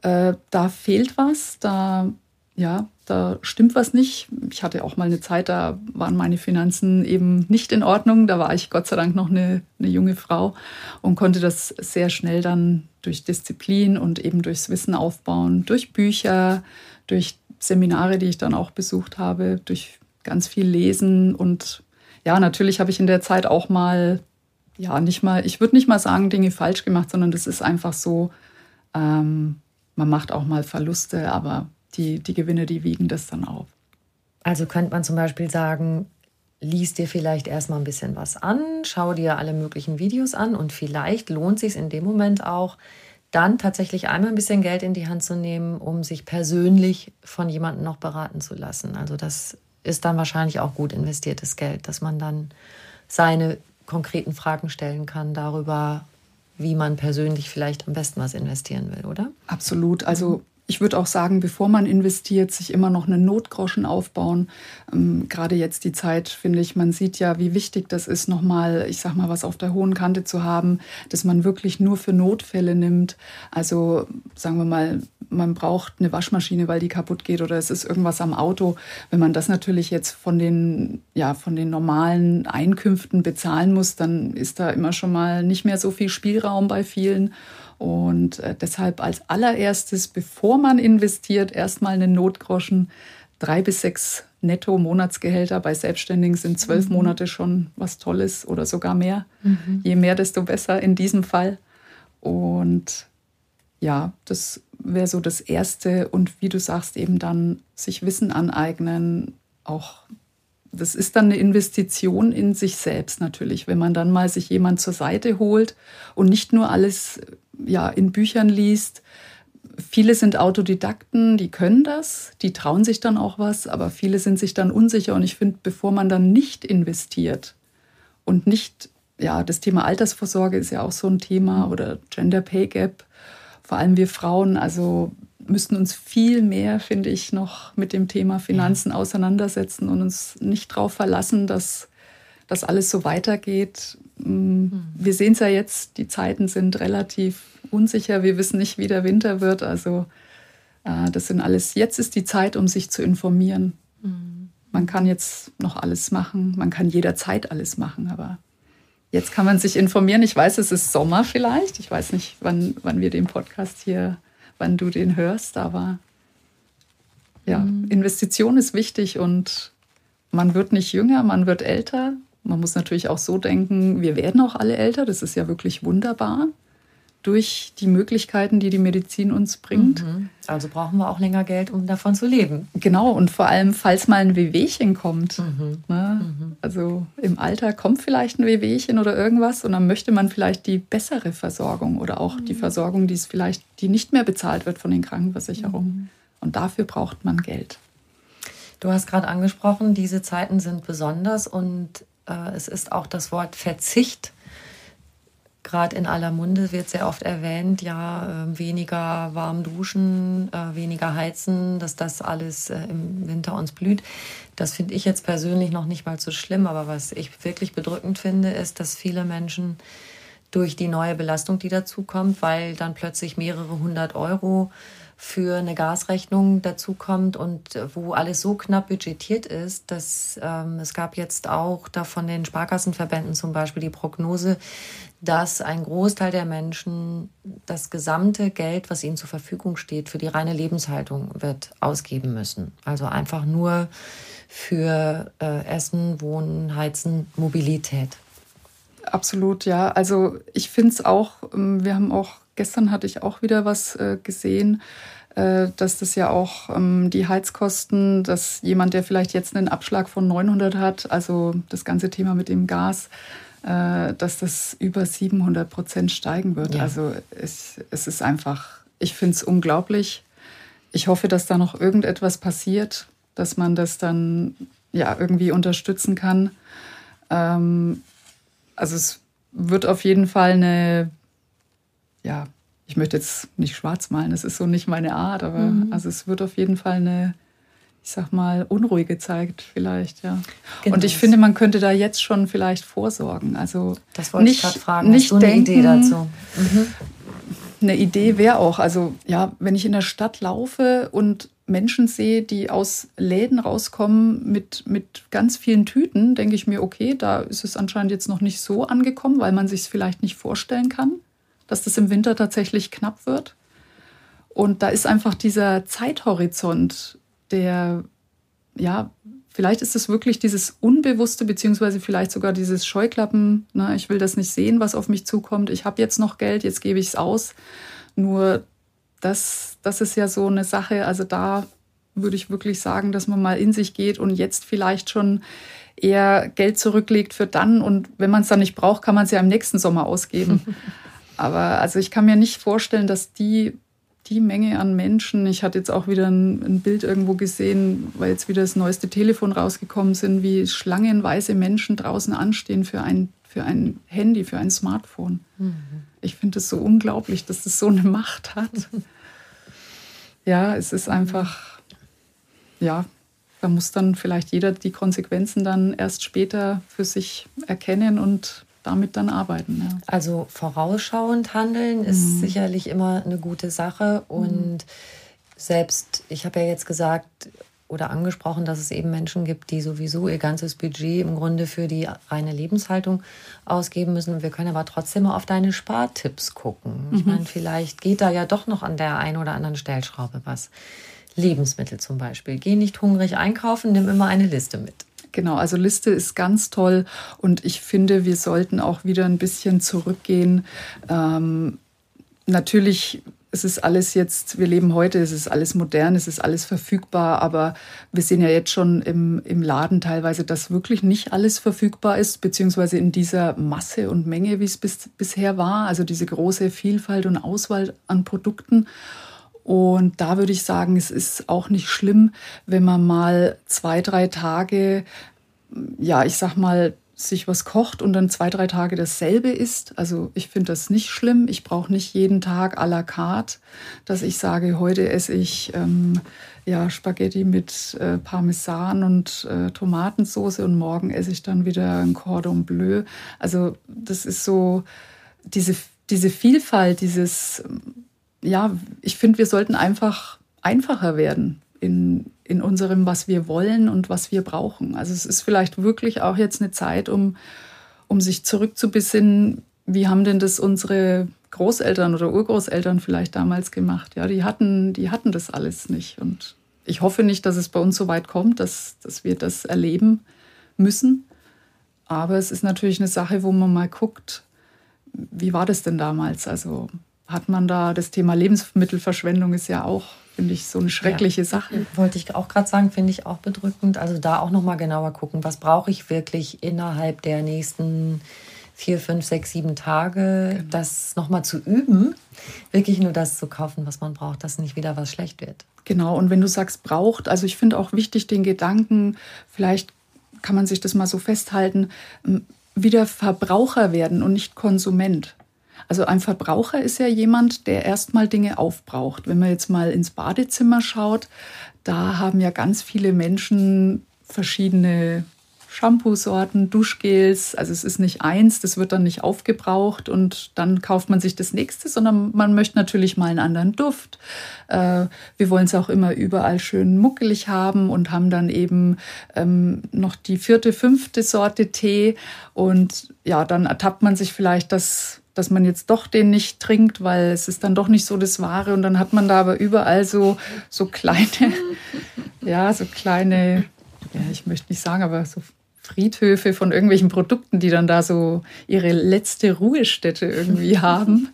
Speaker 2: äh, da fehlt was, da ja, da stimmt was nicht. Ich hatte auch mal eine Zeit, da waren meine Finanzen eben nicht in Ordnung. Da war ich Gott sei Dank noch eine, eine junge Frau und konnte das sehr schnell dann durch Disziplin und eben durchs Wissen aufbauen, durch Bücher, durch Seminare, die ich dann auch besucht habe, durch ganz viel Lesen und ja, natürlich habe ich in der Zeit auch mal, ja, nicht mal, ich würde nicht mal sagen, Dinge falsch gemacht, sondern das ist einfach so, ähm, man macht auch mal Verluste, aber die, die Gewinne, die wiegen das dann auf.
Speaker 1: Also könnte man zum Beispiel sagen, lies dir vielleicht erstmal ein bisschen was an, schau dir alle möglichen Videos an und vielleicht lohnt sich in dem Moment auch, dann tatsächlich einmal ein bisschen Geld in die Hand zu nehmen, um sich persönlich von jemandem noch beraten zu lassen. Also das ist dann wahrscheinlich auch gut investiertes Geld, dass man dann seine konkreten Fragen stellen kann darüber, wie man persönlich vielleicht am besten was investieren will, oder?
Speaker 2: Absolut. Also ich würde auch sagen, bevor man investiert, sich immer noch einen Notgroschen aufbauen. Ähm, Gerade jetzt die Zeit, finde ich, man sieht ja, wie wichtig das ist, nochmal, ich sag mal, was auf der hohen Kante zu haben, dass man wirklich nur für Notfälle nimmt. Also sagen wir mal, man braucht eine Waschmaschine, weil die kaputt geht oder es ist irgendwas am Auto. Wenn man das natürlich jetzt von den, ja, von den normalen Einkünften bezahlen muss, dann ist da immer schon mal nicht mehr so viel Spielraum bei vielen. Und äh, deshalb als allererstes, bevor man investiert, erstmal einen Notgroschen. Drei bis sechs Netto-Monatsgehälter bei Selbstständigen sind zwölf mhm. Monate schon was Tolles oder sogar mehr. Mhm. Je mehr, desto besser in diesem Fall. Und ja, das wäre so das Erste. Und wie du sagst, eben dann sich Wissen aneignen, auch das ist dann eine Investition in sich selbst natürlich, wenn man dann mal sich jemand zur Seite holt und nicht nur alles ja, in Büchern liest. Viele sind Autodidakten, die können das, die trauen sich dann auch was, aber viele sind sich dann unsicher. Und ich finde, bevor man dann nicht investiert und nicht, ja, das Thema Altersvorsorge ist ja auch so ein Thema oder Gender Pay Gap, vor allem wir Frauen, also müssten uns viel mehr, finde ich, noch mit dem Thema Finanzen auseinandersetzen und uns nicht darauf verlassen, dass das alles so weitergeht. Mhm. Wir sehen es ja jetzt, die Zeiten sind relativ unsicher. Wir wissen nicht, wie der Winter wird. Also äh, das sind alles, jetzt ist die Zeit, um sich zu informieren. Mhm. Man kann jetzt noch alles machen, man kann jederzeit alles machen, aber jetzt kann man sich informieren. Ich weiß, es ist Sommer vielleicht. Ich weiß nicht, wann, wann wir den Podcast hier, wann du den hörst, aber ja, mhm. Investition ist wichtig und man wird nicht jünger, man wird älter. Man muss natürlich auch so denken, wir werden auch alle älter, das ist ja wirklich wunderbar durch die Möglichkeiten, die die Medizin uns bringt. Mhm.
Speaker 1: Also brauchen wir auch länger Geld, um davon zu leben.
Speaker 2: Genau, und vor allem, falls mal ein Wehwehchen kommt. Mhm. Ne? Mhm. Also im Alter kommt vielleicht ein Wehwehchen oder irgendwas und dann möchte man vielleicht die bessere Versorgung oder auch die mhm. Versorgung, die es vielleicht, die nicht mehr bezahlt wird von den Krankenversicherungen. Mhm. Und dafür braucht man Geld.
Speaker 1: Du hast gerade angesprochen, diese Zeiten sind besonders und äh, es ist auch das Wort Verzicht gerade in aller Munde wird sehr oft erwähnt, ja, äh, weniger warm duschen, äh, weniger heizen, dass das alles äh, im Winter uns blüht. Das finde ich jetzt persönlich noch nicht mal so schlimm, aber was ich wirklich bedrückend finde, ist, dass viele Menschen durch die neue Belastung, die dazukommt, weil dann plötzlich mehrere hundert Euro für eine Gasrechnung dazukommt und wo alles so knapp budgetiert ist, dass ähm, es gab jetzt auch da von den Sparkassenverbänden zum Beispiel die Prognose, dass ein Großteil der Menschen das gesamte Geld, was ihnen zur Verfügung steht, für die reine Lebenshaltung wird ausgeben müssen. Also einfach nur für äh, Essen, Wohnen, Heizen, Mobilität.
Speaker 2: Absolut, ja. Also ich finde es auch, ähm, wir haben auch, gestern hatte ich auch wieder was äh, gesehen, äh, dass das ja auch ähm, die Heizkosten, dass jemand, der vielleicht jetzt einen Abschlag von 900 hat, also das ganze Thema mit dem Gas, äh, dass das über 700 Prozent steigen wird. Ja. Also es, es ist einfach, ich finde es unglaublich. Ich hoffe, dass da noch irgendetwas passiert, dass man das dann ja irgendwie unterstützen kann. Ähm, also es wird auf jeden Fall eine, ja, ich möchte jetzt nicht schwarz malen, das ist so nicht meine Art, aber mhm. also es wird auf jeden Fall eine ich sag mal, unruhig gezeigt vielleicht, ja. Genau. Und ich finde, man könnte da jetzt schon vielleicht vorsorgen. Also
Speaker 1: das wollte nicht, ich gerade fragen. Nicht Hast du eine denken, Idee dazu? Mhm.
Speaker 2: Eine Idee wäre auch, also ja, wenn ich in der Stadt laufe und Menschen sehe, die aus Läden rauskommen mit, mit ganz vielen Tüten, denke ich mir, okay, da ist es anscheinend jetzt noch nicht so angekommen, weil man sich es vielleicht nicht vorstellen kann, dass das im Winter tatsächlich knapp wird. Und da ist einfach dieser Zeithorizont, der, ja, vielleicht ist es wirklich dieses Unbewusste, beziehungsweise vielleicht sogar dieses Scheuklappen, ne, ich will das nicht sehen, was auf mich zukommt, ich habe jetzt noch Geld, jetzt gebe ich es aus. Nur das, das ist ja so eine Sache, also da würde ich wirklich sagen, dass man mal in sich geht und jetzt vielleicht schon eher Geld zurücklegt für dann und wenn man es dann nicht braucht, kann man es ja im nächsten Sommer ausgeben. Aber also ich kann mir nicht vorstellen, dass die die Menge an Menschen, ich hatte jetzt auch wieder ein, ein, Bild irgendwo gesehen, weil jetzt wieder das neueste Telefon rausgekommen sind, wie schlangenweise Menschen draußen anstehen für ein, für ein Handy, für ein Smartphone. Mhm. Ich finde es so unglaublich, dass das so eine Macht hat. ja, es ist einfach, ja, da muss dann vielleicht jeder die Konsequenzen dann erst später für sich erkennen und damit dann arbeiten. Ja.
Speaker 1: Also vorausschauend handeln ist mhm. sicherlich immer eine gute Sache. Und mhm. selbst, ich habe ja jetzt gesagt oder angesprochen, dass es eben Menschen gibt, die sowieso ihr ganzes Budget im Grunde für die reine Lebenshaltung ausgeben müssen. Wir können aber trotzdem mal auf deine Spartipps gucken. Ich mhm. meine, vielleicht geht da ja doch noch an der einen oder anderen Stellschraube was. Lebensmittel zum Beispiel. Geh nicht hungrig einkaufen, nimm immer eine Liste mit.
Speaker 2: Genau, also Liste ist ganz toll und ich finde, wir sollten auch wieder ein bisschen zurückgehen. Ähm, natürlich es ist alles jetzt, wir leben heute, es ist alles modern, es ist alles verfügbar, aber wir sehen ja jetzt schon im, im Laden teilweise, dass wirklich nicht alles verfügbar ist, beziehungsweise in dieser Masse und Menge, wie es bis, bisher war, also diese große Vielfalt und Auswahl an Produkten. Und da würde ich sagen, es ist auch nicht schlimm, wenn man mal zwei, drei Tage, ja, ich sag mal, sich was kocht und dann zwei, drei Tage dasselbe isst. Also ich finde das nicht schlimm. Ich brauche nicht jeden Tag à la carte, dass ich sage, heute esse ich ähm, ja, Spaghetti mit äh, Parmesan und äh, Tomatensauce und morgen esse ich dann wieder ein Cordon Bleu. Also das ist so diese, diese Vielfalt, dieses ja, ich finde, wir sollten einfach einfacher werden in, in unserem, was wir wollen und was wir brauchen. Also es ist vielleicht wirklich auch jetzt eine Zeit, um, um sich zurückzubesinnen, wie haben denn das unsere Großeltern oder Urgroßeltern vielleicht damals gemacht? Ja, die hatten, die hatten das alles nicht. Und ich hoffe nicht, dass es bei uns so weit kommt, dass, dass wir das erleben müssen. Aber es ist natürlich eine Sache, wo man mal guckt, wie war das denn damals? Also hat man da das Thema Lebensmittelverschwendung ist ja auch, finde ich, so eine schreckliche ja, Sache.
Speaker 1: Wollte ich auch gerade sagen, finde ich auch bedrückend. Also da auch noch mal genauer gucken, was brauche ich wirklich innerhalb der nächsten vier, fünf, sechs, sieben Tage, genau. das noch mal zu üben, wirklich nur das zu kaufen, was man braucht, dass nicht wieder was schlecht wird.
Speaker 2: Genau. Und wenn du sagst braucht, also ich finde auch wichtig den Gedanken, vielleicht kann man sich das mal so festhalten, wieder Verbraucher werden und nicht Konsument. Also ein Verbraucher ist ja jemand, der erstmal Dinge aufbraucht. Wenn man jetzt mal ins Badezimmer schaut, da haben ja ganz viele Menschen verschiedene Shampoo-Sorten, Duschgels. Also es ist nicht eins, das wird dann nicht aufgebraucht und dann kauft man sich das nächste, sondern man möchte natürlich mal einen anderen Duft. Äh, wir wollen es auch immer überall schön muckelig haben und haben dann eben ähm, noch die vierte, fünfte Sorte Tee. Und ja, dann ertappt man sich vielleicht, dass dass man jetzt doch den nicht trinkt, weil es ist dann doch nicht so das Wahre. Und dann hat man da aber überall so, so kleine, ja, so kleine, ja, ich möchte nicht sagen, aber so Friedhöfe von irgendwelchen Produkten, die dann da so ihre letzte Ruhestätte irgendwie haben.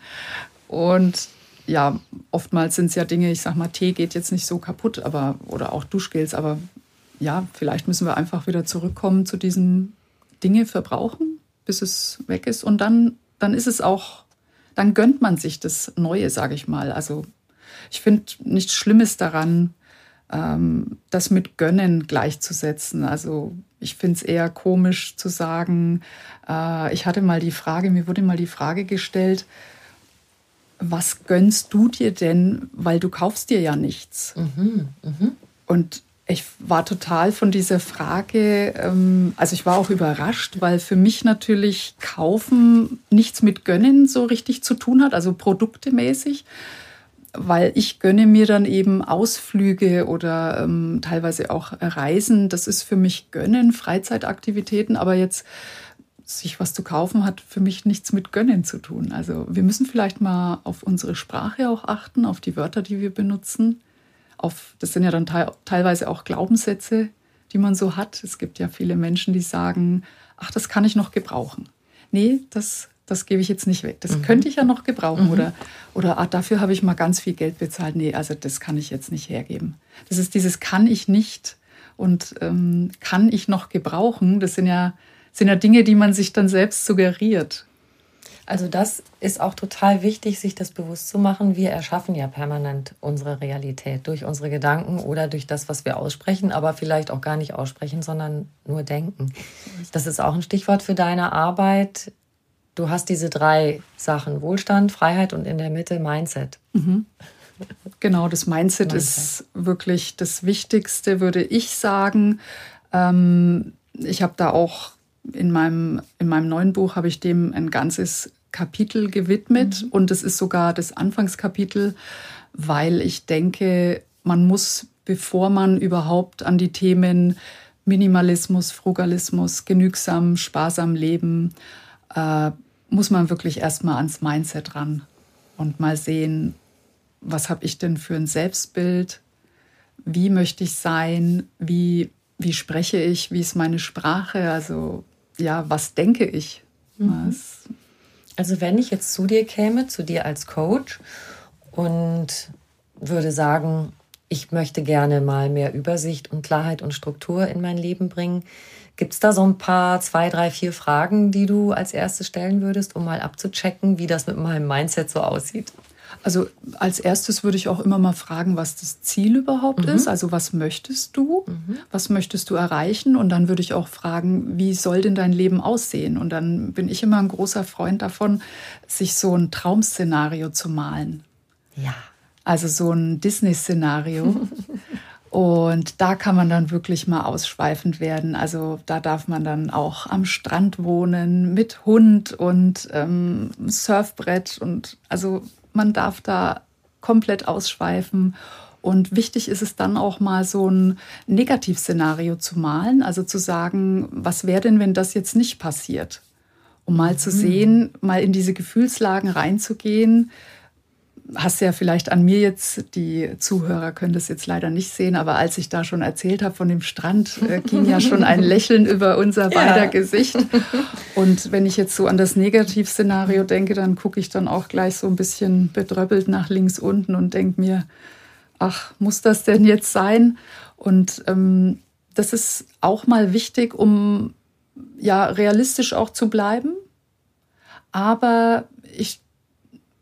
Speaker 2: Und ja, oftmals sind es ja Dinge, ich sag mal, Tee geht jetzt nicht so kaputt, aber oder auch Duschgels, aber ja, vielleicht müssen wir einfach wieder zurückkommen zu diesem Dinge verbrauchen, bis es weg ist und dann dann ist es auch, dann gönnt man sich das Neue, sage ich mal. Also ich finde nichts Schlimmes daran, ähm, das mit Gönnen gleichzusetzen. Also ich finde es eher komisch zu sagen, äh, ich hatte mal die Frage, mir wurde mal die Frage gestellt, was gönnst du dir denn, weil du kaufst dir ja nichts. Mhm, mh. Und ich war total von dieser Frage, ähm, also ich war auch überrascht, weil für mich natürlich Kaufen nichts mit Gönnen so richtig zu tun hat, also produktemäßig. weil ich gönne mir dann eben Ausflüge oder ähm, teilweise auch Reisen. Das ist für mich Gönnen, Freizeitaktivitäten, aber jetzt sich was zu kaufen hat für mich nichts mit Gönnen zu tun. Also wir müssen vielleicht mal auf unsere Sprache auch achten, auf die Wörter, die wir benutzen. Auf, das sind ja dann te teilweise auch Glaubenssätze, die man so hat. Es gibt ja viele Menschen, die sagen, ach, das kann ich noch gebrauchen. Nee, das das gebe ich jetzt nicht weg. Das mhm. könnte ich ja noch gebrauchen. Mhm. Oder, oder ah, dafür habe ich mal ganz viel Geld bezahlt. Nee, also das kann ich jetzt nicht hergeben. Das ist dieses kann ich nicht und ähm, kann ich noch gebrauchen. Das sind ja, sind ja Dinge, die man sich dann selbst suggeriert.
Speaker 1: Also das ist auch total wichtig, sich das bewusst zu machen. Wir erschaffen ja permanent unsere Realität durch unsere Gedanken oder durch das, was wir aussprechen, aber vielleicht auch gar nicht aussprechen, sondern nur denken. Das ist auch ein Stichwort für deine Arbeit du hast diese drei Sachen, Wohlstand, Freiheit und in der Mitte Mindset. Mhm.
Speaker 2: Genau, das Mindset, Mindset, ist wirklich das Wichtigste, würde ich sagen. Ähm, ich habe da auch in meinem, in meinem neuen Buch, habe ich dem ein ganzes Kapitel gewidmet mhm. und es ist sogar das Anfangskapitel, weil ich denke, man muss, bevor man überhaupt an die Themen Minimalismus, Frugalismus, genügsam, sparsam leben, äh, muss man wirklich erstmal ans Mindset ran und mal sehen, was habe ich denn für ein Selbstbild, wie möchte ich sein, wie, wie spreche ich, wie ist meine Sprache, also ja, was denke ich. Mhm.
Speaker 1: Also wenn ich jetzt zu dir käme, zu dir als Coach und würde sagen, ich möchte gerne mal mehr Übersicht und Klarheit und Struktur in mein Leben bringen, Gibt es da so ein paar, zwei, drei, vier Fragen, die du als erstes stellen würdest, um mal abzuchecken, wie das mit meinem Mindset so aussieht?
Speaker 2: Also als erstes würde ich auch immer mal fragen, was das Ziel überhaupt mhm. ist. Also was möchtest du? Mhm. Was möchtest du erreichen? Und dann würde ich auch fragen, wie soll denn dein Leben aussehen? Und dann bin ich immer ein großer Freund davon, sich so ein Traumszenario zu malen.
Speaker 1: Ja.
Speaker 2: Also so ein Disney-Szenario. Und da kann man dann wirklich mal ausschweifend werden. Also da darf man dann auch am Strand wohnen mit Hund und ähm, Surfbrett. Und also man darf da komplett ausschweifen. Und wichtig ist es dann auch mal so ein Negativszenario zu malen, also zu sagen, was wäre denn, wenn das jetzt nicht passiert? Um mal zu mhm. sehen, mal in diese Gefühlslagen reinzugehen, hast ja vielleicht an mir jetzt, die Zuhörer können das jetzt leider nicht sehen, aber als ich da schon erzählt habe von dem Strand, äh, ging ja schon ein Lächeln über unser beider ja. Gesicht. Und wenn ich jetzt so an das Negativszenario denke, dann gucke ich dann auch gleich so ein bisschen bedröppelt nach links unten und denke mir, ach, muss das denn jetzt sein? Und ähm, das ist auch mal wichtig, um ja realistisch auch zu bleiben. Aber ich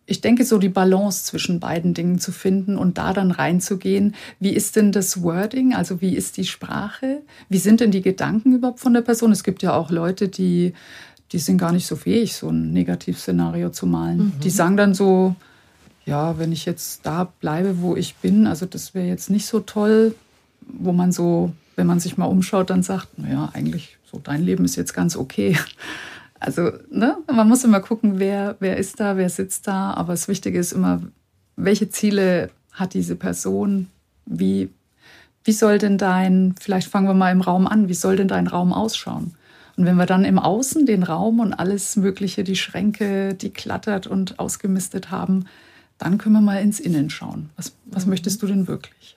Speaker 2: ich denke, so die Balance zwischen beiden Dingen zu finden und da dann reinzugehen. Wie ist denn das Wording? Also wie ist die Sprache? Wie sind denn die Gedanken überhaupt von der Person? Es gibt ja auch Leute, die, die sind gar nicht so fähig, so ein Negativszenario zu malen. Mhm. Die sagen dann so, ja, wenn ich jetzt da bleibe, wo ich bin, also das wäre jetzt nicht so toll, wo man so, wenn man sich mal umschaut, dann sagt, naja, eigentlich so dein Leben ist jetzt ganz okay. Also ne, man muss immer gucken, wer, wer ist da, wer sitzt da. Aber das Wichtige ist immer, welche Ziele hat diese Person? Wie, wie soll denn dein, vielleicht fangen wir mal im Raum an, wie soll denn dein Raum ausschauen? Und wenn wir dann im Außen den Raum und alles Mögliche, die Schränke, die klattert und ausgemistet haben, dann können wir mal ins Innen schauen. Was, was mhm. möchtest du denn wirklich?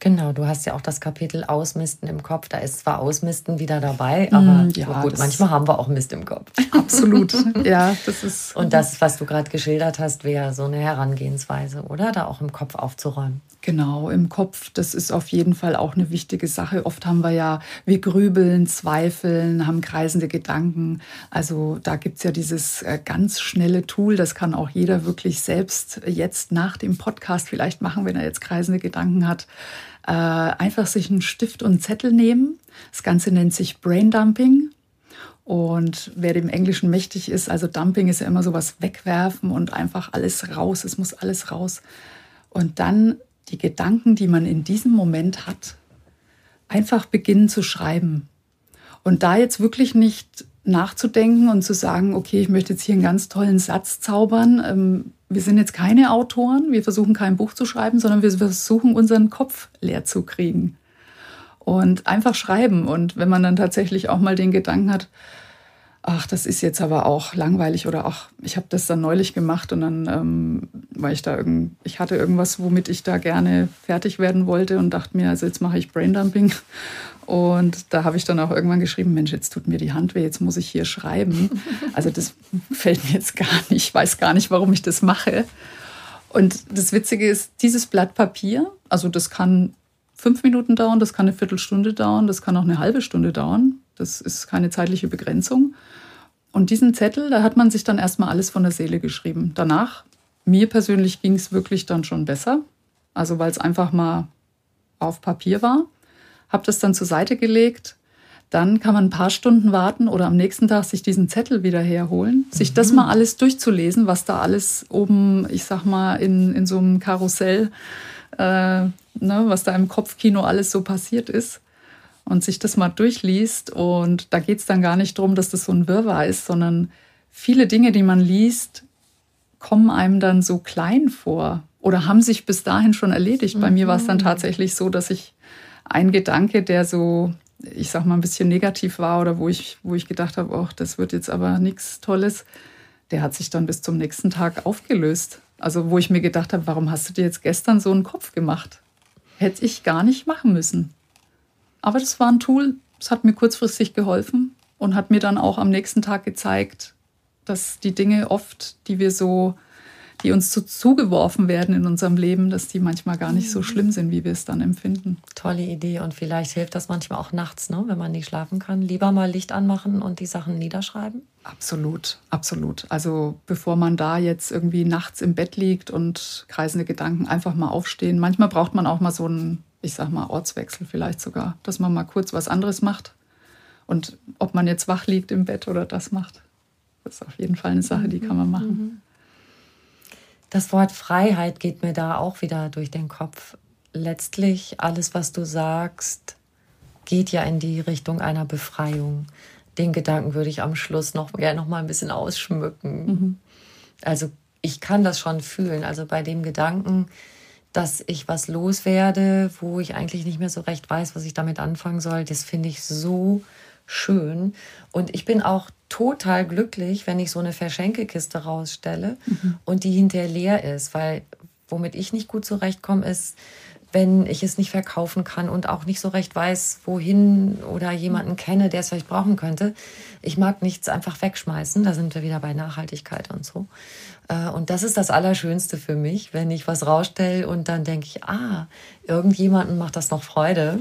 Speaker 1: Genau, du hast ja auch das Kapitel Ausmisten im Kopf. Da ist zwar Ausmisten wieder dabei, mm, aber ja, gut, manchmal haben wir auch Mist im Kopf.
Speaker 2: Absolut. ja, das ist.
Speaker 1: Und das, was du gerade geschildert hast, wäre so eine Herangehensweise, oder? Da auch im Kopf aufzuräumen.
Speaker 2: Genau, im Kopf, das ist auf jeden Fall auch eine wichtige Sache. Oft haben wir ja, wir grübeln, zweifeln, haben kreisende Gedanken. Also da gibt es ja dieses äh, ganz schnelle Tool, das kann auch jeder wirklich selbst jetzt nach dem Podcast vielleicht machen, wenn er jetzt kreisende Gedanken hat äh, einfach sich einen Stift und einen Zettel nehmen. Das Ganze nennt sich Braindumping. Und wer dem Englischen mächtig ist, also Dumping ist ja immer sowas wegwerfen und einfach alles raus, es muss alles raus. Und dann die Gedanken, die man in diesem Moment hat, einfach beginnen zu schreiben. Und da jetzt wirklich nicht nachzudenken und zu sagen, okay, ich möchte jetzt hier einen ganz tollen Satz zaubern. Ähm, wir sind jetzt keine Autoren, wir versuchen kein Buch zu schreiben, sondern wir versuchen unseren Kopf leer zu kriegen. Und einfach schreiben. Und wenn man dann tatsächlich auch mal den Gedanken hat, ach, das ist jetzt aber auch langweilig oder ach, ich habe das dann neulich gemacht und dann, ähm, weil ich da irgend, ich hatte irgendwas, womit ich da gerne fertig werden wollte und dachte mir, also jetzt mache ich Braindumping. Und da habe ich dann auch irgendwann geschrieben, Mensch, jetzt tut mir die Hand weh, jetzt muss ich hier schreiben. Also das fällt mir jetzt gar nicht, ich weiß gar nicht, warum ich das mache. Und das Witzige ist, dieses Blatt Papier, also das kann fünf Minuten dauern, das kann eine Viertelstunde dauern, das kann auch eine halbe Stunde dauern. Das ist keine zeitliche Begrenzung. Und diesen Zettel, da hat man sich dann erstmal alles von der Seele geschrieben. Danach, mir persönlich ging es wirklich dann schon besser. Also weil es einfach mal auf Papier war. Habe das dann zur Seite gelegt. Dann kann man ein paar Stunden warten oder am nächsten Tag sich diesen Zettel wieder herholen, sich das mhm. mal alles durchzulesen, was da alles oben, ich sag mal, in, in so einem Karussell, äh, ne, was da im Kopfkino alles so passiert ist und sich das mal durchliest. Und da geht es dann gar nicht darum, dass das so ein Wirrwarr ist, sondern viele Dinge, die man liest, kommen einem dann so klein vor oder haben sich bis dahin schon erledigt. Mhm. Bei mir war es dann mhm. tatsächlich so, dass ich ein Gedanke, der so, ich sag mal, ein bisschen negativ war oder wo ich, wo ich gedacht habe, oh, das wird jetzt aber nichts Tolles, der hat sich dann bis zum nächsten Tag aufgelöst. Also wo ich mir gedacht habe, warum hast du dir jetzt gestern so einen Kopf gemacht? Hätte ich gar nicht machen müssen. Aber das war ein Tool, das hat mir kurzfristig geholfen und hat mir dann auch am nächsten Tag gezeigt, dass die Dinge oft, die wir so, die uns so zugeworfen werden in unserem Leben, dass die manchmal gar nicht so schlimm sind, wie wir es dann empfinden.
Speaker 1: Tolle Idee und vielleicht hilft das manchmal auch nachts, ne? wenn man nicht schlafen kann. Lieber mal Licht anmachen und die Sachen niederschreiben.
Speaker 2: Absolut, absolut. Also bevor man da jetzt irgendwie nachts im Bett liegt und kreisende Gedanken, einfach mal aufstehen. Manchmal braucht man auch mal so einen ich sag mal, Ortswechsel vielleicht sogar, dass man mal kurz was anderes macht. Und ob man jetzt wach liegt im Bett oder das macht, das ist auf jeden Fall eine Sache, die kann man machen.
Speaker 1: Das Wort Freiheit geht mir da auch wieder durch den Kopf. Letztlich alles, was du sagst, geht ja in die Richtung einer Befreiung. Den Gedanken würde ich am Schluss noch gerne noch mal ein bisschen ausschmücken. Mhm. Also ich kann das schon fühlen. Also bei dem Gedanken, dass ich was loswerde, wo ich eigentlich nicht mehr so recht weiß, was ich damit anfangen soll. Das finde ich so schön. Und ich bin auch total glücklich, wenn ich so eine Verschenkekiste rausstelle mhm. und die hinterher leer ist, weil womit ich nicht gut zurechtkomme, ist, wenn ich es nicht verkaufen kann und auch nicht so recht weiß, wohin oder jemanden kenne, der es vielleicht brauchen könnte. Ich mag nichts einfach wegschmeißen. Da sind wir wieder bei Nachhaltigkeit und so. Äh, und das ist das Allerschönste für mich, wenn ich was rausstelle und dann denke ich, ah, irgendjemandem macht das noch Freude.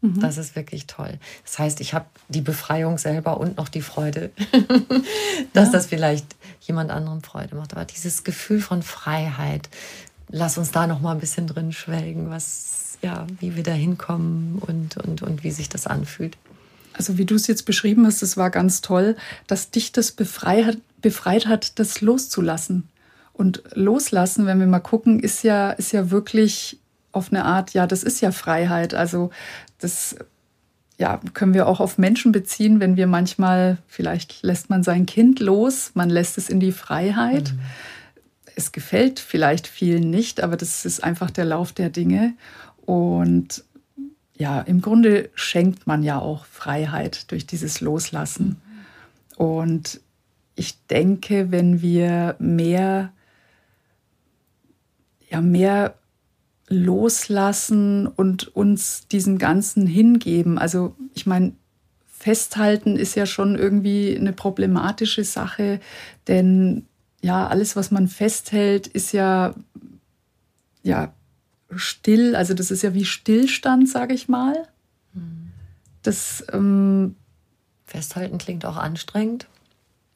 Speaker 1: Mhm. Das ist wirklich toll. Das heißt, ich habe die Befreiung selber und noch die Freude, dass ja. das vielleicht jemand anderem Freude macht. Aber dieses Gefühl von Freiheit, lass uns da noch mal ein bisschen drin schwelgen, was, ja, wie wir da hinkommen und, und, und wie sich das anfühlt.
Speaker 2: Also wie du es jetzt beschrieben hast, es war ganz toll, dass dich das befreit, befreit hat, das loszulassen. Und loslassen, wenn wir mal gucken, ist ja, ist ja wirklich auf eine Art, ja, das ist ja Freiheit. Also das ja, können wir auch auf Menschen beziehen, wenn wir manchmal, vielleicht lässt man sein Kind los, man lässt es in die Freiheit. Mhm. Es gefällt vielleicht vielen nicht, aber das ist einfach der Lauf der Dinge. Und ja, im Grunde schenkt man ja auch Freiheit durch dieses Loslassen. Und ich denke, wenn wir mehr, ja, mehr loslassen und uns diesen Ganzen hingeben, also ich meine, festhalten ist ja schon irgendwie eine problematische Sache, denn ja, alles, was man festhält, ist ja, ja still, also das ist ja wie Stillstand, sage ich mal. Das ähm,
Speaker 1: Festhalten klingt auch anstrengend.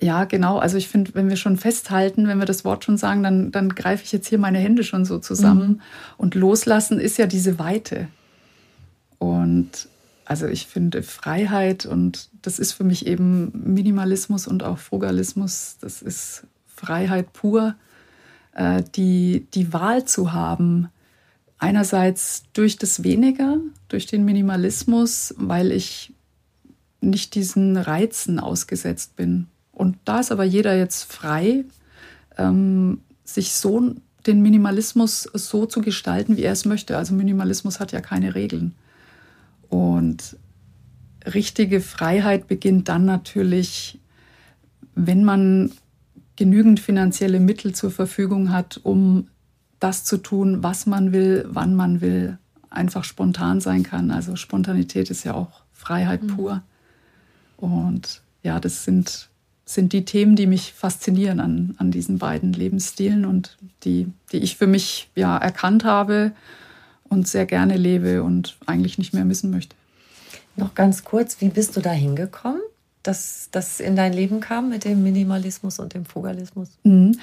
Speaker 2: Ja, genau. Also ich finde, wenn wir schon festhalten, wenn wir das Wort schon sagen, dann, dann greife ich jetzt hier meine Hände schon so zusammen. Mhm. Und loslassen ist ja diese Weite. Und also ich finde Freiheit und das ist für mich eben Minimalismus und auch Frugalismus. Das ist Freiheit pur, äh, die, die Wahl zu haben, Einerseits durch das Weniger, durch den Minimalismus, weil ich nicht diesen Reizen ausgesetzt bin. Und da ist aber jeder jetzt frei, ähm, sich so den Minimalismus so zu gestalten, wie er es möchte. Also Minimalismus hat ja keine Regeln. Und richtige Freiheit beginnt dann natürlich, wenn man genügend finanzielle Mittel zur Verfügung hat, um das zu tun, was man will, wann man will, einfach spontan sein kann. Also Spontanität ist ja auch Freiheit mhm. pur. Und ja, das sind, sind die Themen, die mich faszinieren an, an diesen beiden Lebensstilen und die, die ich für mich ja erkannt habe und sehr gerne lebe und eigentlich nicht mehr missen möchte.
Speaker 1: Noch ganz kurz, wie bist du da hingekommen? dass das in dein Leben kam mit dem Minimalismus und dem Fugalismus?
Speaker 2: Mhm.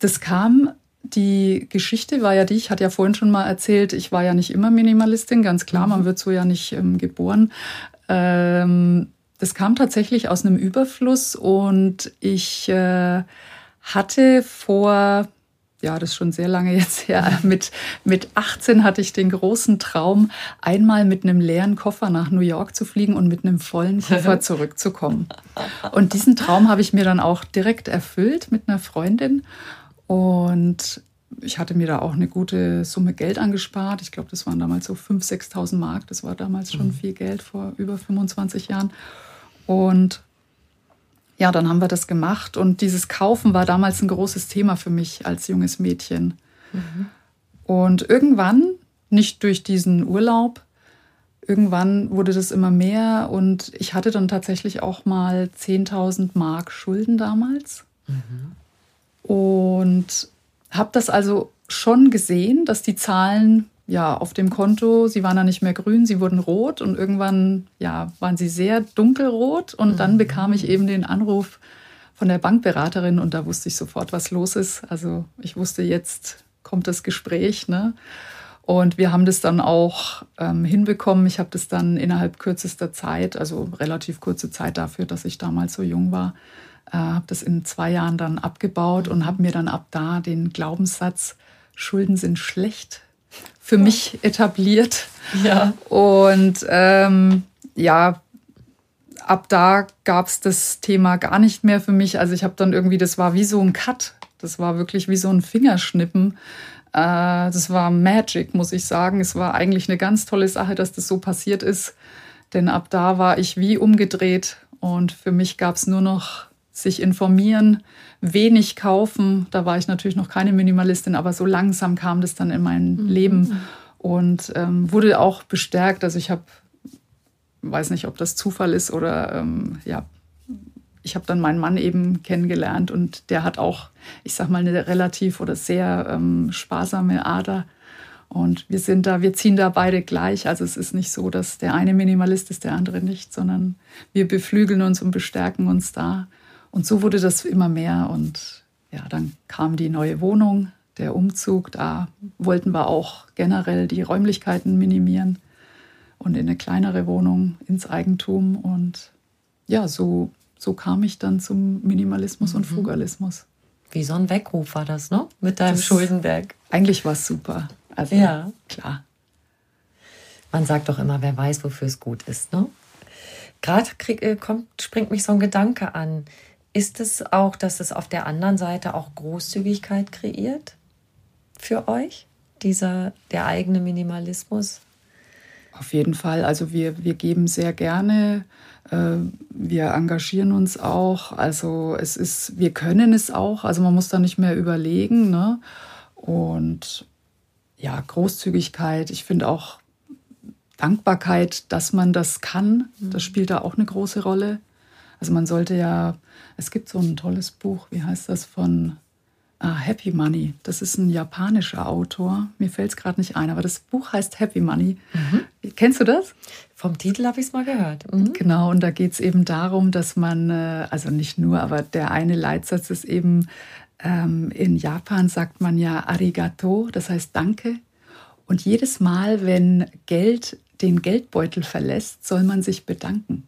Speaker 2: Das kam, die Geschichte war ja die, ich hatte ja vorhin schon mal erzählt, ich war ja nicht immer Minimalistin, ganz klar, man mhm. wird so ja nicht ähm, geboren. Ähm, das kam tatsächlich aus einem Überfluss und ich äh, hatte vor, ja, das ist schon sehr lange jetzt her, mit, mit 18 hatte ich den großen Traum, einmal mit einem leeren Koffer nach New York zu fliegen und mit einem vollen Koffer zurückzukommen. Und diesen Traum habe ich mir dann auch direkt erfüllt mit einer Freundin. Und ich hatte mir da auch eine gute Summe Geld angespart. Ich glaube, das waren damals so 5.000, 6.000 Mark. Das war damals schon mhm. viel Geld vor über 25 Jahren. Und ja, dann haben wir das gemacht. Und dieses Kaufen war damals ein großes Thema für mich als junges Mädchen. Mhm. Und irgendwann, nicht durch diesen Urlaub, irgendwann wurde das immer mehr. Und ich hatte dann tatsächlich auch mal 10.000 Mark Schulden damals. Mhm. Und habe das also schon gesehen, dass die Zahlen ja, auf dem Konto, sie waren dann nicht mehr grün, sie wurden rot und irgendwann, ja, waren sie sehr dunkelrot und mhm. dann bekam ich eben den Anruf von der Bankberaterin und da wusste ich sofort, was los ist. Also ich wusste, jetzt kommt das Gespräch, ne? Und wir haben das dann auch ähm, hinbekommen. Ich habe das dann innerhalb kürzester Zeit, also relativ kurze Zeit dafür, dass ich damals so jung war, äh, habe das in zwei Jahren dann abgebaut und habe mir dann ab da den Glaubenssatz, Schulden sind schlecht, für mich etabliert. Ja. Und ähm, ja, ab da gab es das Thema gar nicht mehr für mich. Also ich habe dann irgendwie, das war wie so ein Cut. Das war wirklich wie so ein Fingerschnippen. Äh, das war Magic, muss ich sagen. Es war eigentlich eine ganz tolle Sache, dass das so passiert ist. Denn ab da war ich wie umgedreht und für mich gab es nur noch sich informieren, wenig kaufen. Da war ich natürlich noch keine Minimalistin, aber so langsam kam das dann in mein mhm. Leben und ähm, wurde auch bestärkt. Also ich habe, weiß nicht, ob das Zufall ist oder ähm, ja, ich habe dann meinen Mann eben kennengelernt und der hat auch, ich sag mal, eine relativ oder sehr ähm, sparsame Ader. Und wir sind da, wir ziehen da beide gleich. Also es ist nicht so, dass der eine Minimalist ist, der andere nicht, sondern wir beflügeln uns und bestärken uns da. Und so wurde das immer mehr. Und ja, dann kam die neue Wohnung, der Umzug. Da wollten wir auch generell die Räumlichkeiten minimieren und in eine kleinere Wohnung ins Eigentum. Und ja, so, so kam ich dann zum Minimalismus mhm. und Frugalismus.
Speaker 1: Wie so ein Weckruf war das, ne? Mit deinem das, Schuldenberg.
Speaker 2: Eigentlich war es super. Also, ja. klar.
Speaker 1: Man sagt doch immer, wer weiß, wofür es gut ist, ne? Gerade äh, springt mich so ein Gedanke an. Ist es auch, dass es auf der anderen Seite auch Großzügigkeit kreiert für euch, dieser der eigene Minimalismus?
Speaker 2: Auf jeden Fall. Also wir, wir geben sehr gerne, äh, wir engagieren uns auch. Also es ist, wir können es auch. Also man muss da nicht mehr überlegen. Ne? Und ja, Großzügigkeit. Ich finde auch Dankbarkeit, dass man das kann. Das mhm. spielt da auch eine große Rolle. Also man sollte ja es gibt so ein tolles Buch, wie heißt das, von ah, Happy Money. Das ist ein japanischer Autor. Mir fällt es gerade nicht ein, aber das Buch heißt Happy Money. Mhm. Kennst du das?
Speaker 1: Vom Titel habe ich es mal gehört. Mhm.
Speaker 2: Genau, und da geht es eben darum, dass man, äh, also nicht nur, aber der eine Leitsatz ist eben, ähm, in Japan sagt man ja Arigato, das heißt Danke. Und jedes Mal, wenn Geld den Geldbeutel verlässt, soll man sich bedanken.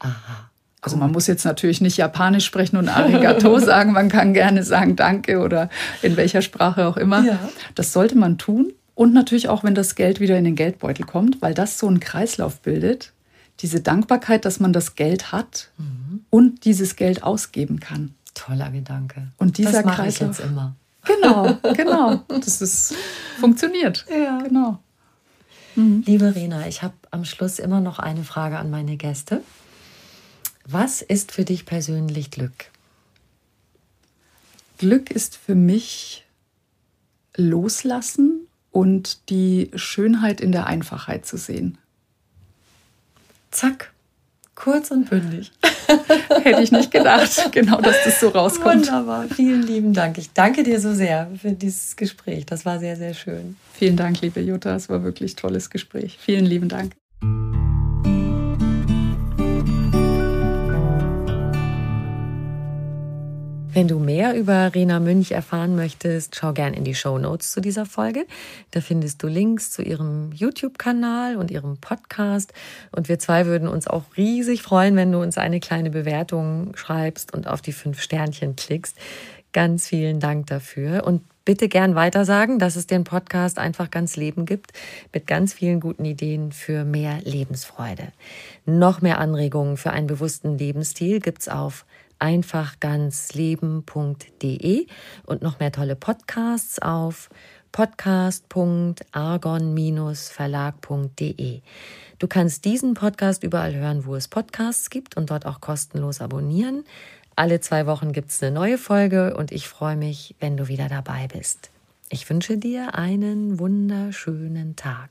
Speaker 2: Aha. Also man muss jetzt natürlich nicht Japanisch sprechen und Arigato sagen, man kann gerne sagen Danke oder in welcher Sprache auch immer. Ja. Das sollte man tun. Und natürlich auch, wenn das Geld wieder in den Geldbeutel kommt, weil das so einen Kreislauf bildet. diese Dankbarkeit, dass man das Geld hat mhm. und dieses Geld ausgeben kann.
Speaker 1: Toller Gedanke.
Speaker 2: Und dieser
Speaker 1: das
Speaker 2: Kreis
Speaker 1: jetzt immer.
Speaker 2: Genau, genau. Das ist funktioniert.
Speaker 1: Ja.
Speaker 2: Genau.
Speaker 1: Mhm. Liebe Rena, ich habe am Schluss immer noch eine Frage an meine Gäste. Was ist für dich persönlich Glück?
Speaker 2: Glück ist für mich Loslassen und die Schönheit in der Einfachheit zu sehen.
Speaker 1: Zack, kurz und bündig.
Speaker 2: Hätte ich nicht gedacht, genau, dass das so rauskommt.
Speaker 1: Wunderbar, vielen lieben Dank. Ich danke dir so sehr für dieses Gespräch. Das war sehr, sehr schön.
Speaker 2: Vielen Dank, liebe Jutta. Es war wirklich ein tolles Gespräch. Vielen lieben Dank.
Speaker 1: Wenn du mehr über Rena Münch erfahren möchtest, schau gern in die Show Notes zu dieser Folge. Da findest du Links zu ihrem YouTube-Kanal und ihrem Podcast. Und wir zwei würden uns auch riesig freuen, wenn du uns eine kleine Bewertung schreibst und auf die fünf Sternchen klickst. Ganz vielen Dank dafür. Und bitte gern weitersagen, dass es den Podcast einfach ganz Leben gibt, mit ganz vielen guten Ideen für mehr Lebensfreude. Noch mehr Anregungen für einen bewussten Lebensstil gibt's auf einfachganzleben.de und noch mehr tolle Podcasts auf podcast.argon-verlag.de. Du kannst diesen Podcast überall hören, wo es Podcasts gibt und dort auch kostenlos abonnieren. Alle zwei Wochen gibt es eine neue Folge und ich freue mich, wenn du wieder dabei bist. Ich wünsche dir einen wunderschönen Tag.